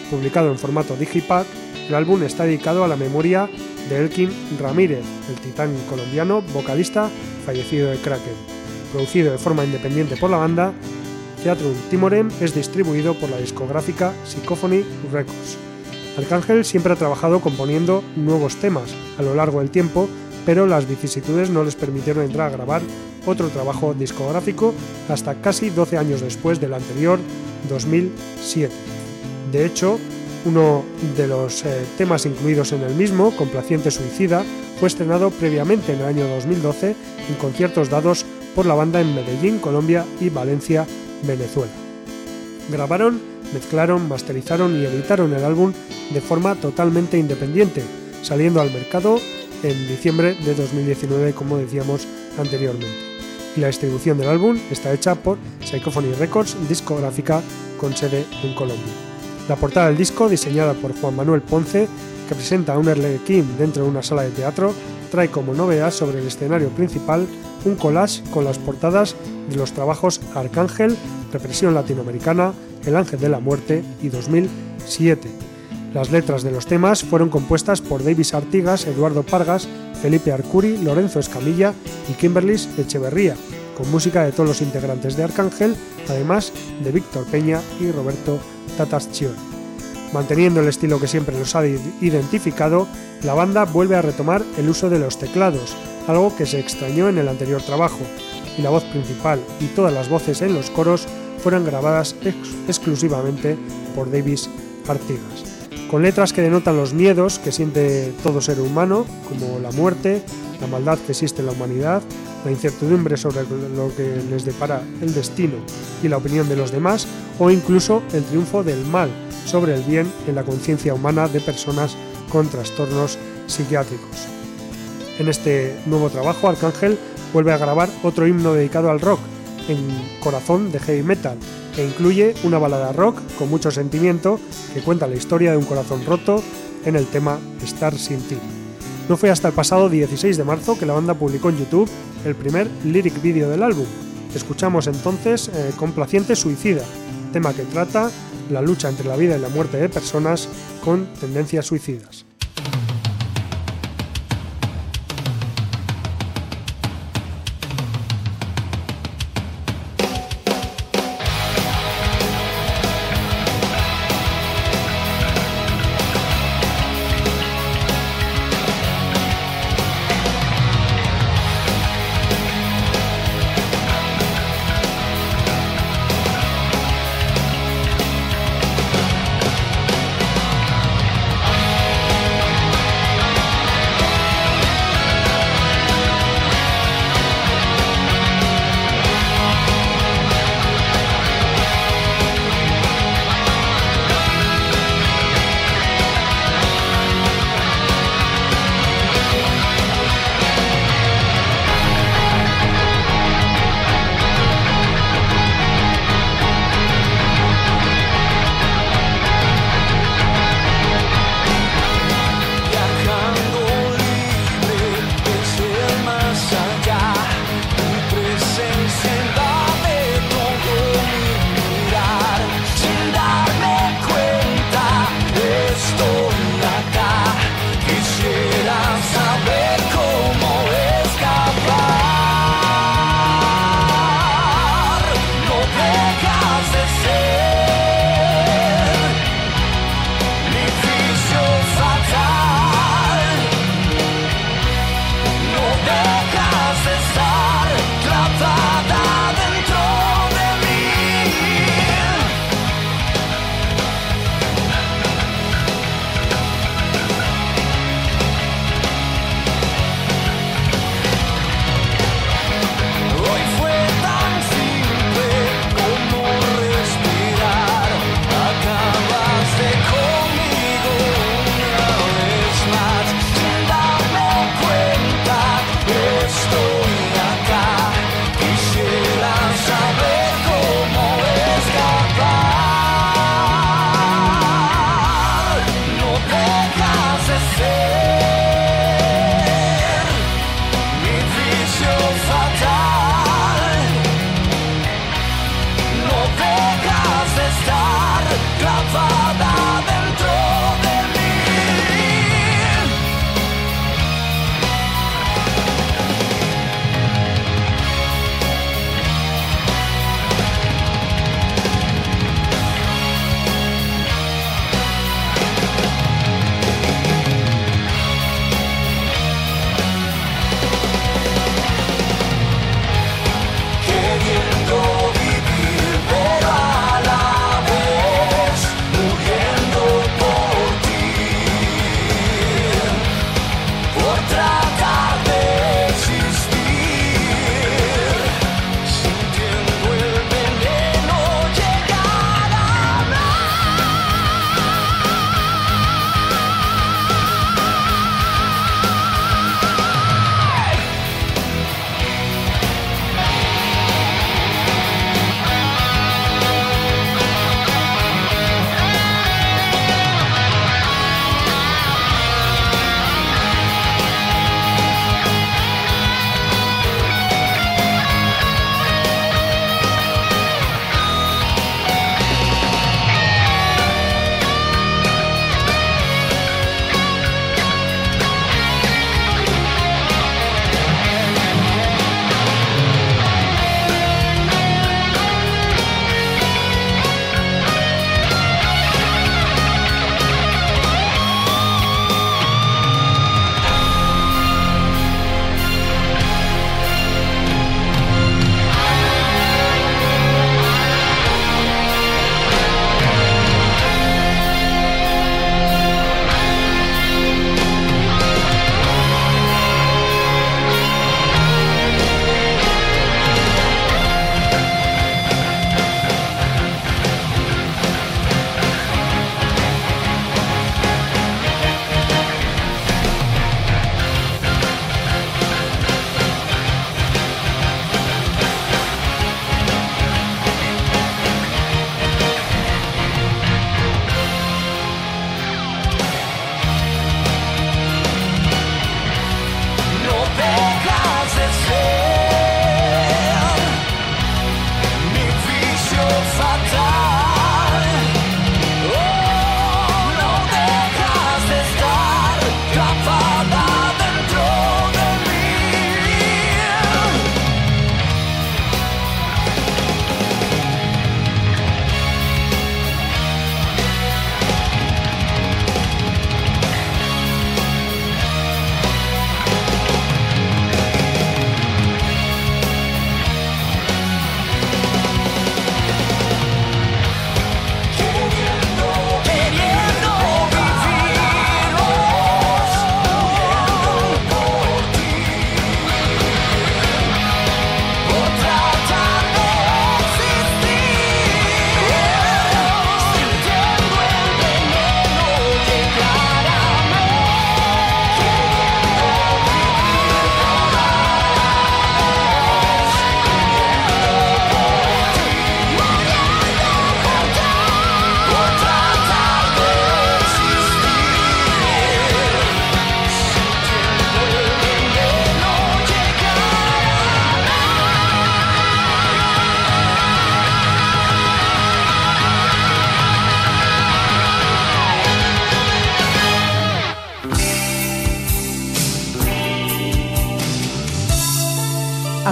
Publicado en formato digipack, el álbum está dedicado a la memoria de Elkin Ramírez, el titán colombiano vocalista fallecido de Kraken. Producido de forma independiente por la banda, Teatrum Timorem es distribuido por la discográfica Psychophony Records. Arcángel siempre ha trabajado componiendo nuevos temas a lo largo del tiempo, pero las vicisitudes no les permitieron entrar a grabar otro trabajo discográfico hasta casi 12 años después del anterior, 2007. De hecho, uno de los eh, temas incluidos en el mismo, Complaciente Suicida, fue estrenado previamente en el año 2012 en conciertos dados por la banda en Medellín, Colombia y Valencia, Venezuela. Grabaron, mezclaron, masterizaron y editaron el álbum de forma totalmente independiente, saliendo al mercado en diciembre de 2019, como decíamos anteriormente. Y la distribución del álbum está hecha por Psychophony Records, discográfica con sede en Colombia. La portada del disco, diseñada por Juan Manuel Ponce, que presenta a un King dentro de una sala de teatro, trae como novedad sobre el escenario principal un collage con las portadas de los trabajos Arcángel, Represión Latinoamericana, El Ángel de la Muerte y 2007. Las letras de los temas fueron compuestas por Davis Artigas, Eduardo Pargas, Felipe Arcuri, Lorenzo Escamilla y Kimberly Echeverría, con música de todos los integrantes de Arcángel, además de Víctor Peña y Roberto Tataschion. Manteniendo el estilo que siempre los ha identificado, la banda vuelve a retomar el uso de los teclados, algo que se extrañó en el anterior trabajo, y la voz principal y todas las voces en los coros fueron grabadas exclusivamente por Davis Artigas, con letras que denotan los miedos que siente todo ser humano, como la muerte, la maldad que existe en la humanidad, la incertidumbre sobre lo que les depara el destino y la opinión de los demás, o incluso el triunfo del mal sobre el bien en la conciencia humana de personas con trastornos psiquiátricos. En este nuevo trabajo, Arcángel vuelve a grabar otro himno dedicado al rock, en corazón de heavy metal, e incluye una balada rock con mucho sentimiento que cuenta la historia de un corazón roto en el tema Estar sin ti. No fue hasta el pasado 16 de marzo que la banda publicó en YouTube el primer lyric video del álbum. Escuchamos entonces eh, Complaciente Suicida, tema que trata la lucha entre la vida y la muerte de personas con tendencias suicidas.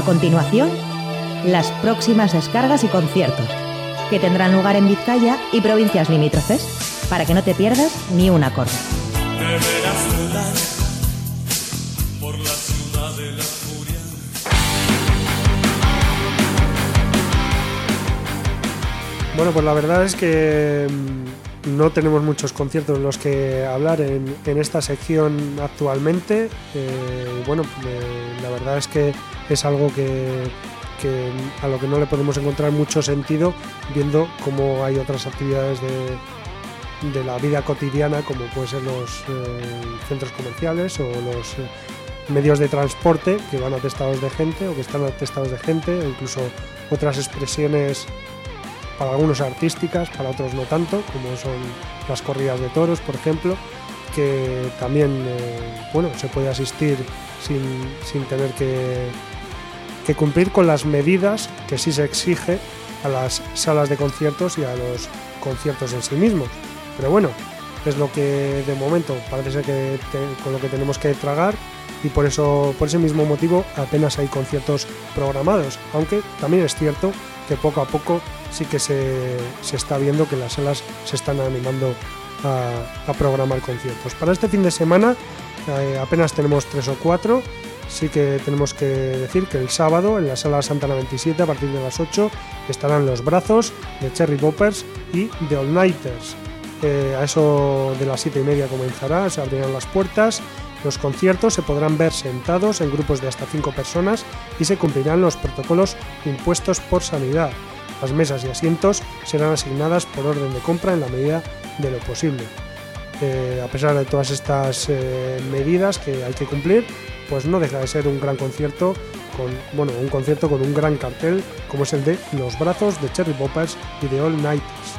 Continuación, las próximas descargas y conciertos, que tendrán lugar en Vizcaya y provincias limítrofes, para que no te pierdas ni un acorde. Bueno, pues la verdad es que mm, no tenemos muchos conciertos en los que hablar en, en esta sección actualmente. Eh, bueno, eh, la verdad es que es algo que, que a lo que no le podemos encontrar mucho sentido viendo cómo hay otras actividades de, de la vida cotidiana como pueden ser los eh, centros comerciales o los eh, medios de transporte que van atestados de gente o que están atestados de gente o incluso otras expresiones para algunos artísticas, para otros no tanto, como son las corridas de toros, por ejemplo, que también eh, bueno, se puede asistir sin, sin tener que, que cumplir con las medidas que sí se exige a las salas de conciertos y a los conciertos en sí mismos. Pero bueno, es lo que de momento parece ser que con lo que tenemos que tragar y por eso por ese mismo motivo apenas hay conciertos programados, aunque también es cierto que poco a poco sí que se, se está viendo que las salas se están animando a, a programar conciertos. Para este fin de semana eh, apenas tenemos tres o cuatro. Sí que tenemos que decir que el sábado en la sala Santana 27 a partir de las 8 estarán los brazos de Cherry Poppers y The All Nighters. Eh, a eso de las 7 y media comenzará, se abrirán las puertas. Los conciertos se podrán ver sentados en grupos de hasta 5 personas y se cumplirán los protocolos impuestos por sanidad. Las mesas y asientos serán asignadas por orden de compra en la medida de lo posible. Eh, a pesar de todas estas eh, medidas que hay que cumplir, pues no deja de ser un gran concierto con bueno un concierto con un gran cartel como es el de Los Brazos de Cherry Poppers y de All Nighters.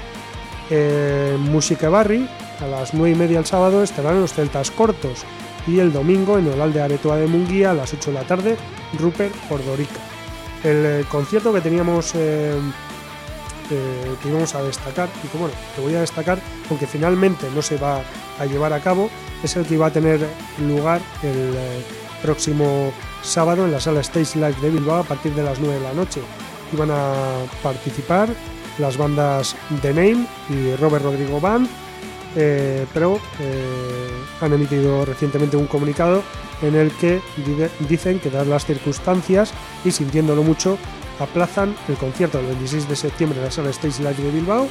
Eh, Música Barri a las 9 y media el sábado estarán los Celtas Cortos y el domingo en el Alde Aretoa de Munguía a las 8 de la tarde Rupert Ordorica. El eh, concierto que teníamos eh, eh, que íbamos a destacar y que bueno, que voy a destacar aunque finalmente no se va a llevar a cabo es el que iba a tener lugar el próximo sábado en la sala Stage Live de Bilbao a partir de las 9 de la noche. Iban a participar las bandas The Name y Robert Rodrigo Band, eh, pero eh, han emitido recientemente un comunicado en el que dice- dicen que dadas las circunstancias y sintiéndolo mucho, aplazan el concierto del 26 de septiembre en la sala Stage Live de Bilbao.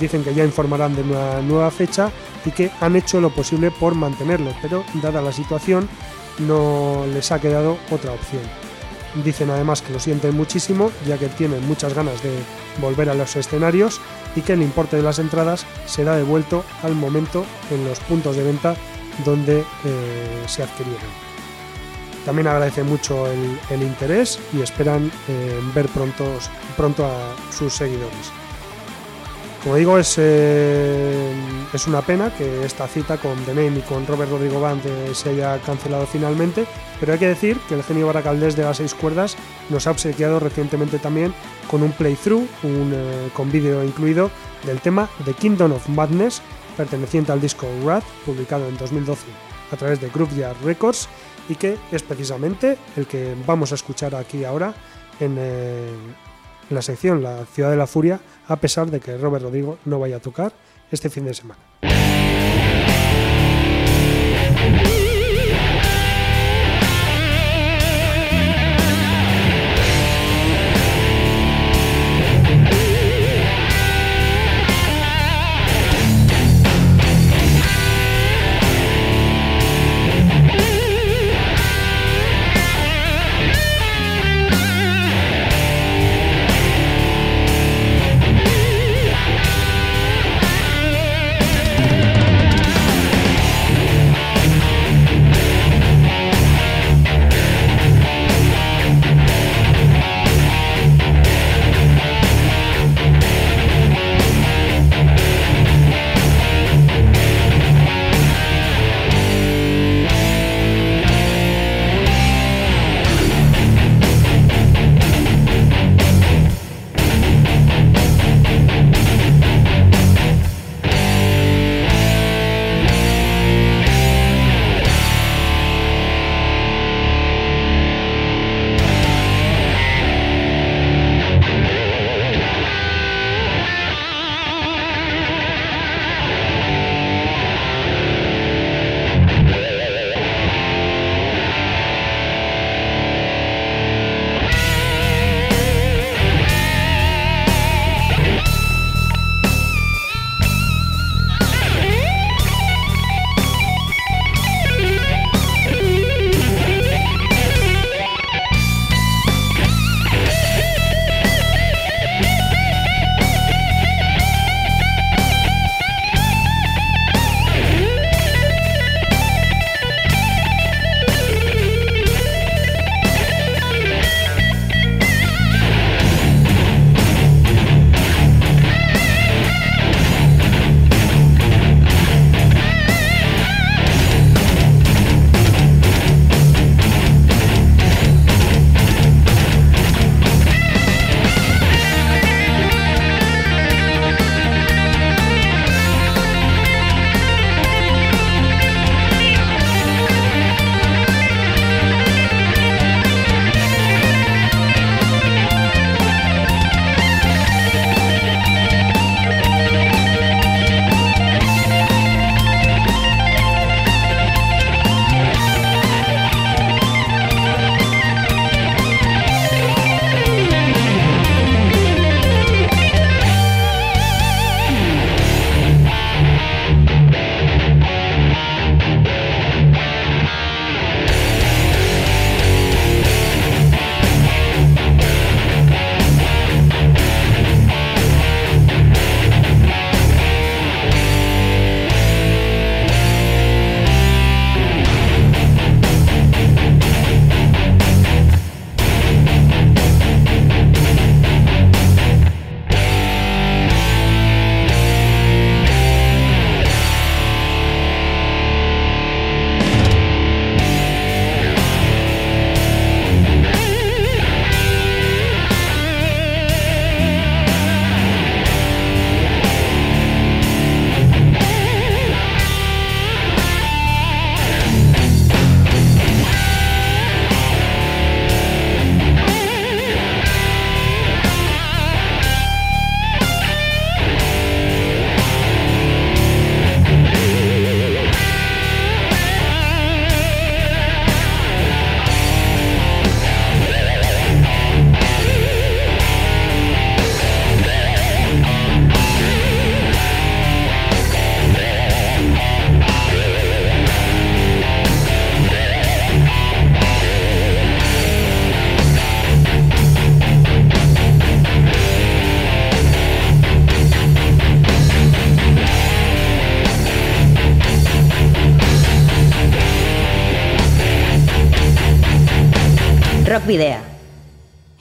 Dicen que ya informarán de una nueva fecha y que han hecho lo posible por mantenerlo, pero dada la situación no les ha quedado otra opción. Dicen además que lo sienten muchísimo, ya que tienen muchas ganas de volver a los escenarios y que el importe de las entradas será devuelto al momento en los puntos de venta donde eh, se adquirieron. También agradecen mucho el, interés y esperan eh, ver prontos- pronto a sus seguidores. Como digo, es, eh, es una pena que esta cita con The Name y con Robert Rodrigo Band se haya cancelado finalmente, pero hay que decir que el genio Baracaldés de las seis cuerdas nos ha obsequiado recientemente también con un playthrough, eh, con vídeo incluido, del tema The Kingdom of Madness, perteneciente al disco Wrath, publicado en 2012 a través de Grooveyard Records, y que es precisamente el que vamos a escuchar aquí ahora en, eh, en la sección La Ciudad de la Furia, a pesar de que Robert Rodrigo no vaya a tocar este fin de semana.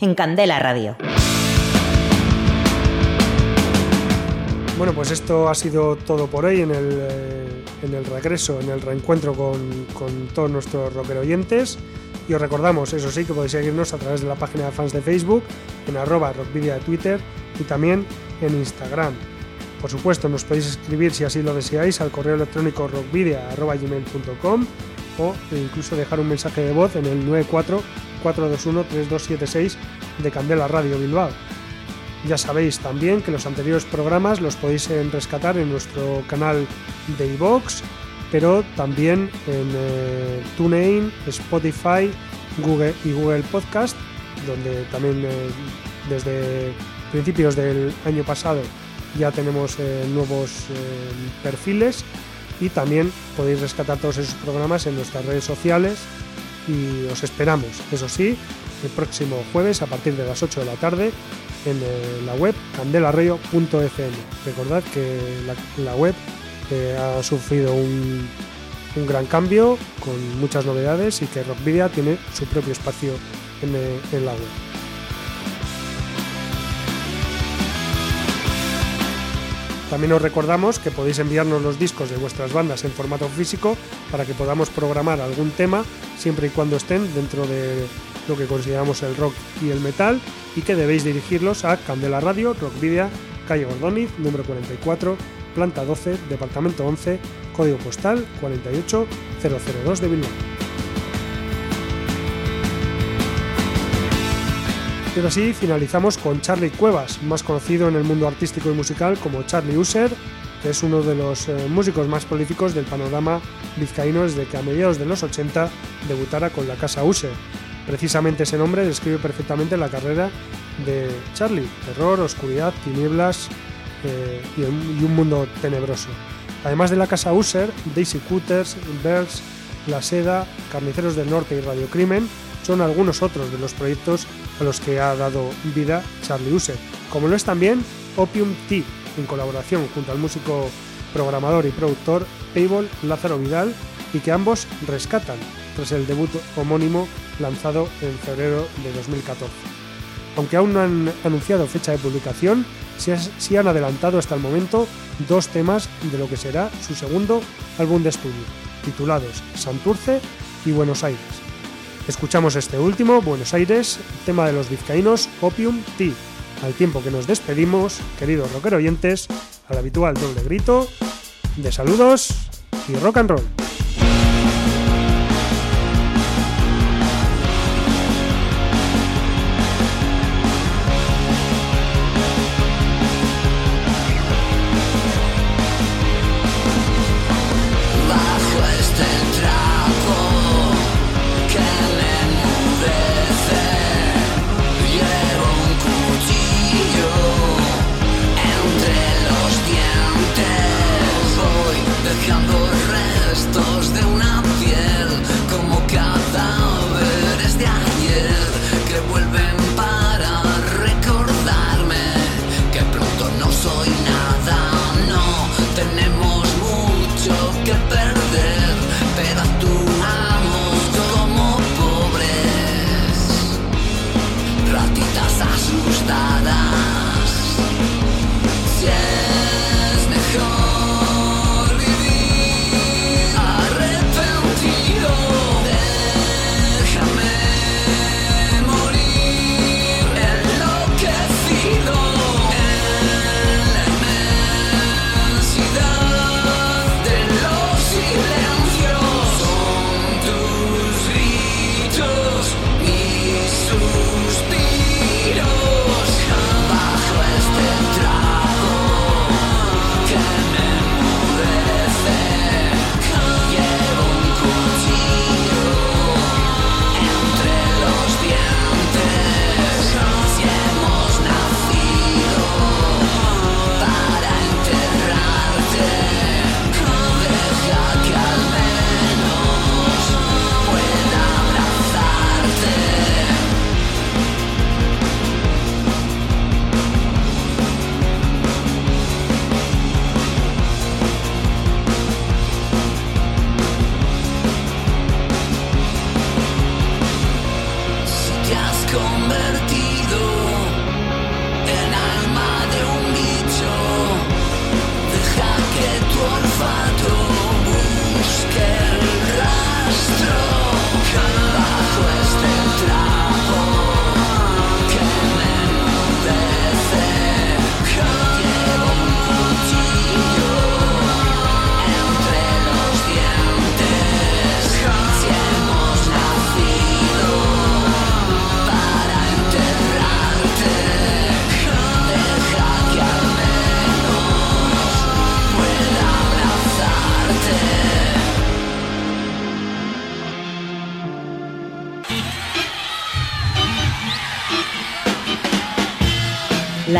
En Candela Radio. Bueno, pues esto ha sido todo por hoy en el, eh, en el regreso, en el reencuentro con, con todos nuestros rocker oyentes. Y os recordamos, eso sí, que podéis seguirnos a través de la página de fans de Facebook, en arroba rockvidia de Twitter y también en Instagram. Por supuesto, nos podéis escribir si así lo deseáis al correo electrónico rockvidia.gmail.com o incluso dejar un mensaje de voz en el 94-421-3276 de Candela Radio Bilbao. Ya sabéis también que los anteriores programas los podéis eh, rescatar en nuestro canal de iVoox, pero también en eh, TuneIn, Spotify, Google y Google Podcast, donde también eh, desde principios del año pasado ya tenemos eh, nuevos perfiles y también podéis rescatar todos esos programas en nuestras redes sociales y os esperamos, eso sí, el próximo jueves a partir de las 8 de la tarde en eh, la web candelarreo.fm. Recordad que la, web eh, ha sufrido un, un gran cambio con muchas novedades y que Rockvidia tiene su propio espacio en, eh, en la web. También os recordamos que podéis enviarnos los discos de vuestras bandas en formato físico para que podamos programar algún tema siempre y cuando estén dentro de lo que consideramos el rock y el metal y que debéis dirigirlos a Candela Radio, Rockvidia, calle Gordoniz, número 44, planta 12, departamento 11, código postal 48002 de Bilbao. Y ahora sí, finalizamos con Charlie Cuevas, más conocido en el mundo artístico y musical como Charlie User, que es uno de los eh, músicos más prolíficos del panorama vizcaíno desde que a mediados de los 80 debutara con la casa User. Precisamente ese nombre describe perfectamente la carrera de Charlie, terror, oscuridad, tinieblas eh, y, un, y un mundo tenebroso. Además de la casa User, Daisy Cutters, Birds, La Seda, Carniceros del Norte y Radio Crimen son algunos otros de los proyectos a los que ha dado vida Charlie User, como lo es también Opium Tea, en colaboración junto al músico programador y productor Payball Lázaro Vidal, y que ambos rescatan tras el debut homónimo lanzado en febrero de 2014. Aunque aún no han anunciado fecha de publicación, sí han adelantado hasta el momento dos temas de lo que será su segundo álbum de estudio, titulados Santurce y Buenos Aires. Escuchamos este último, Buenos Aires, tema de los vizcaínos Opium Tea. Al tiempo que nos despedimos, queridos rocker oyentes, al habitual doble grito de saludos y rock and roll.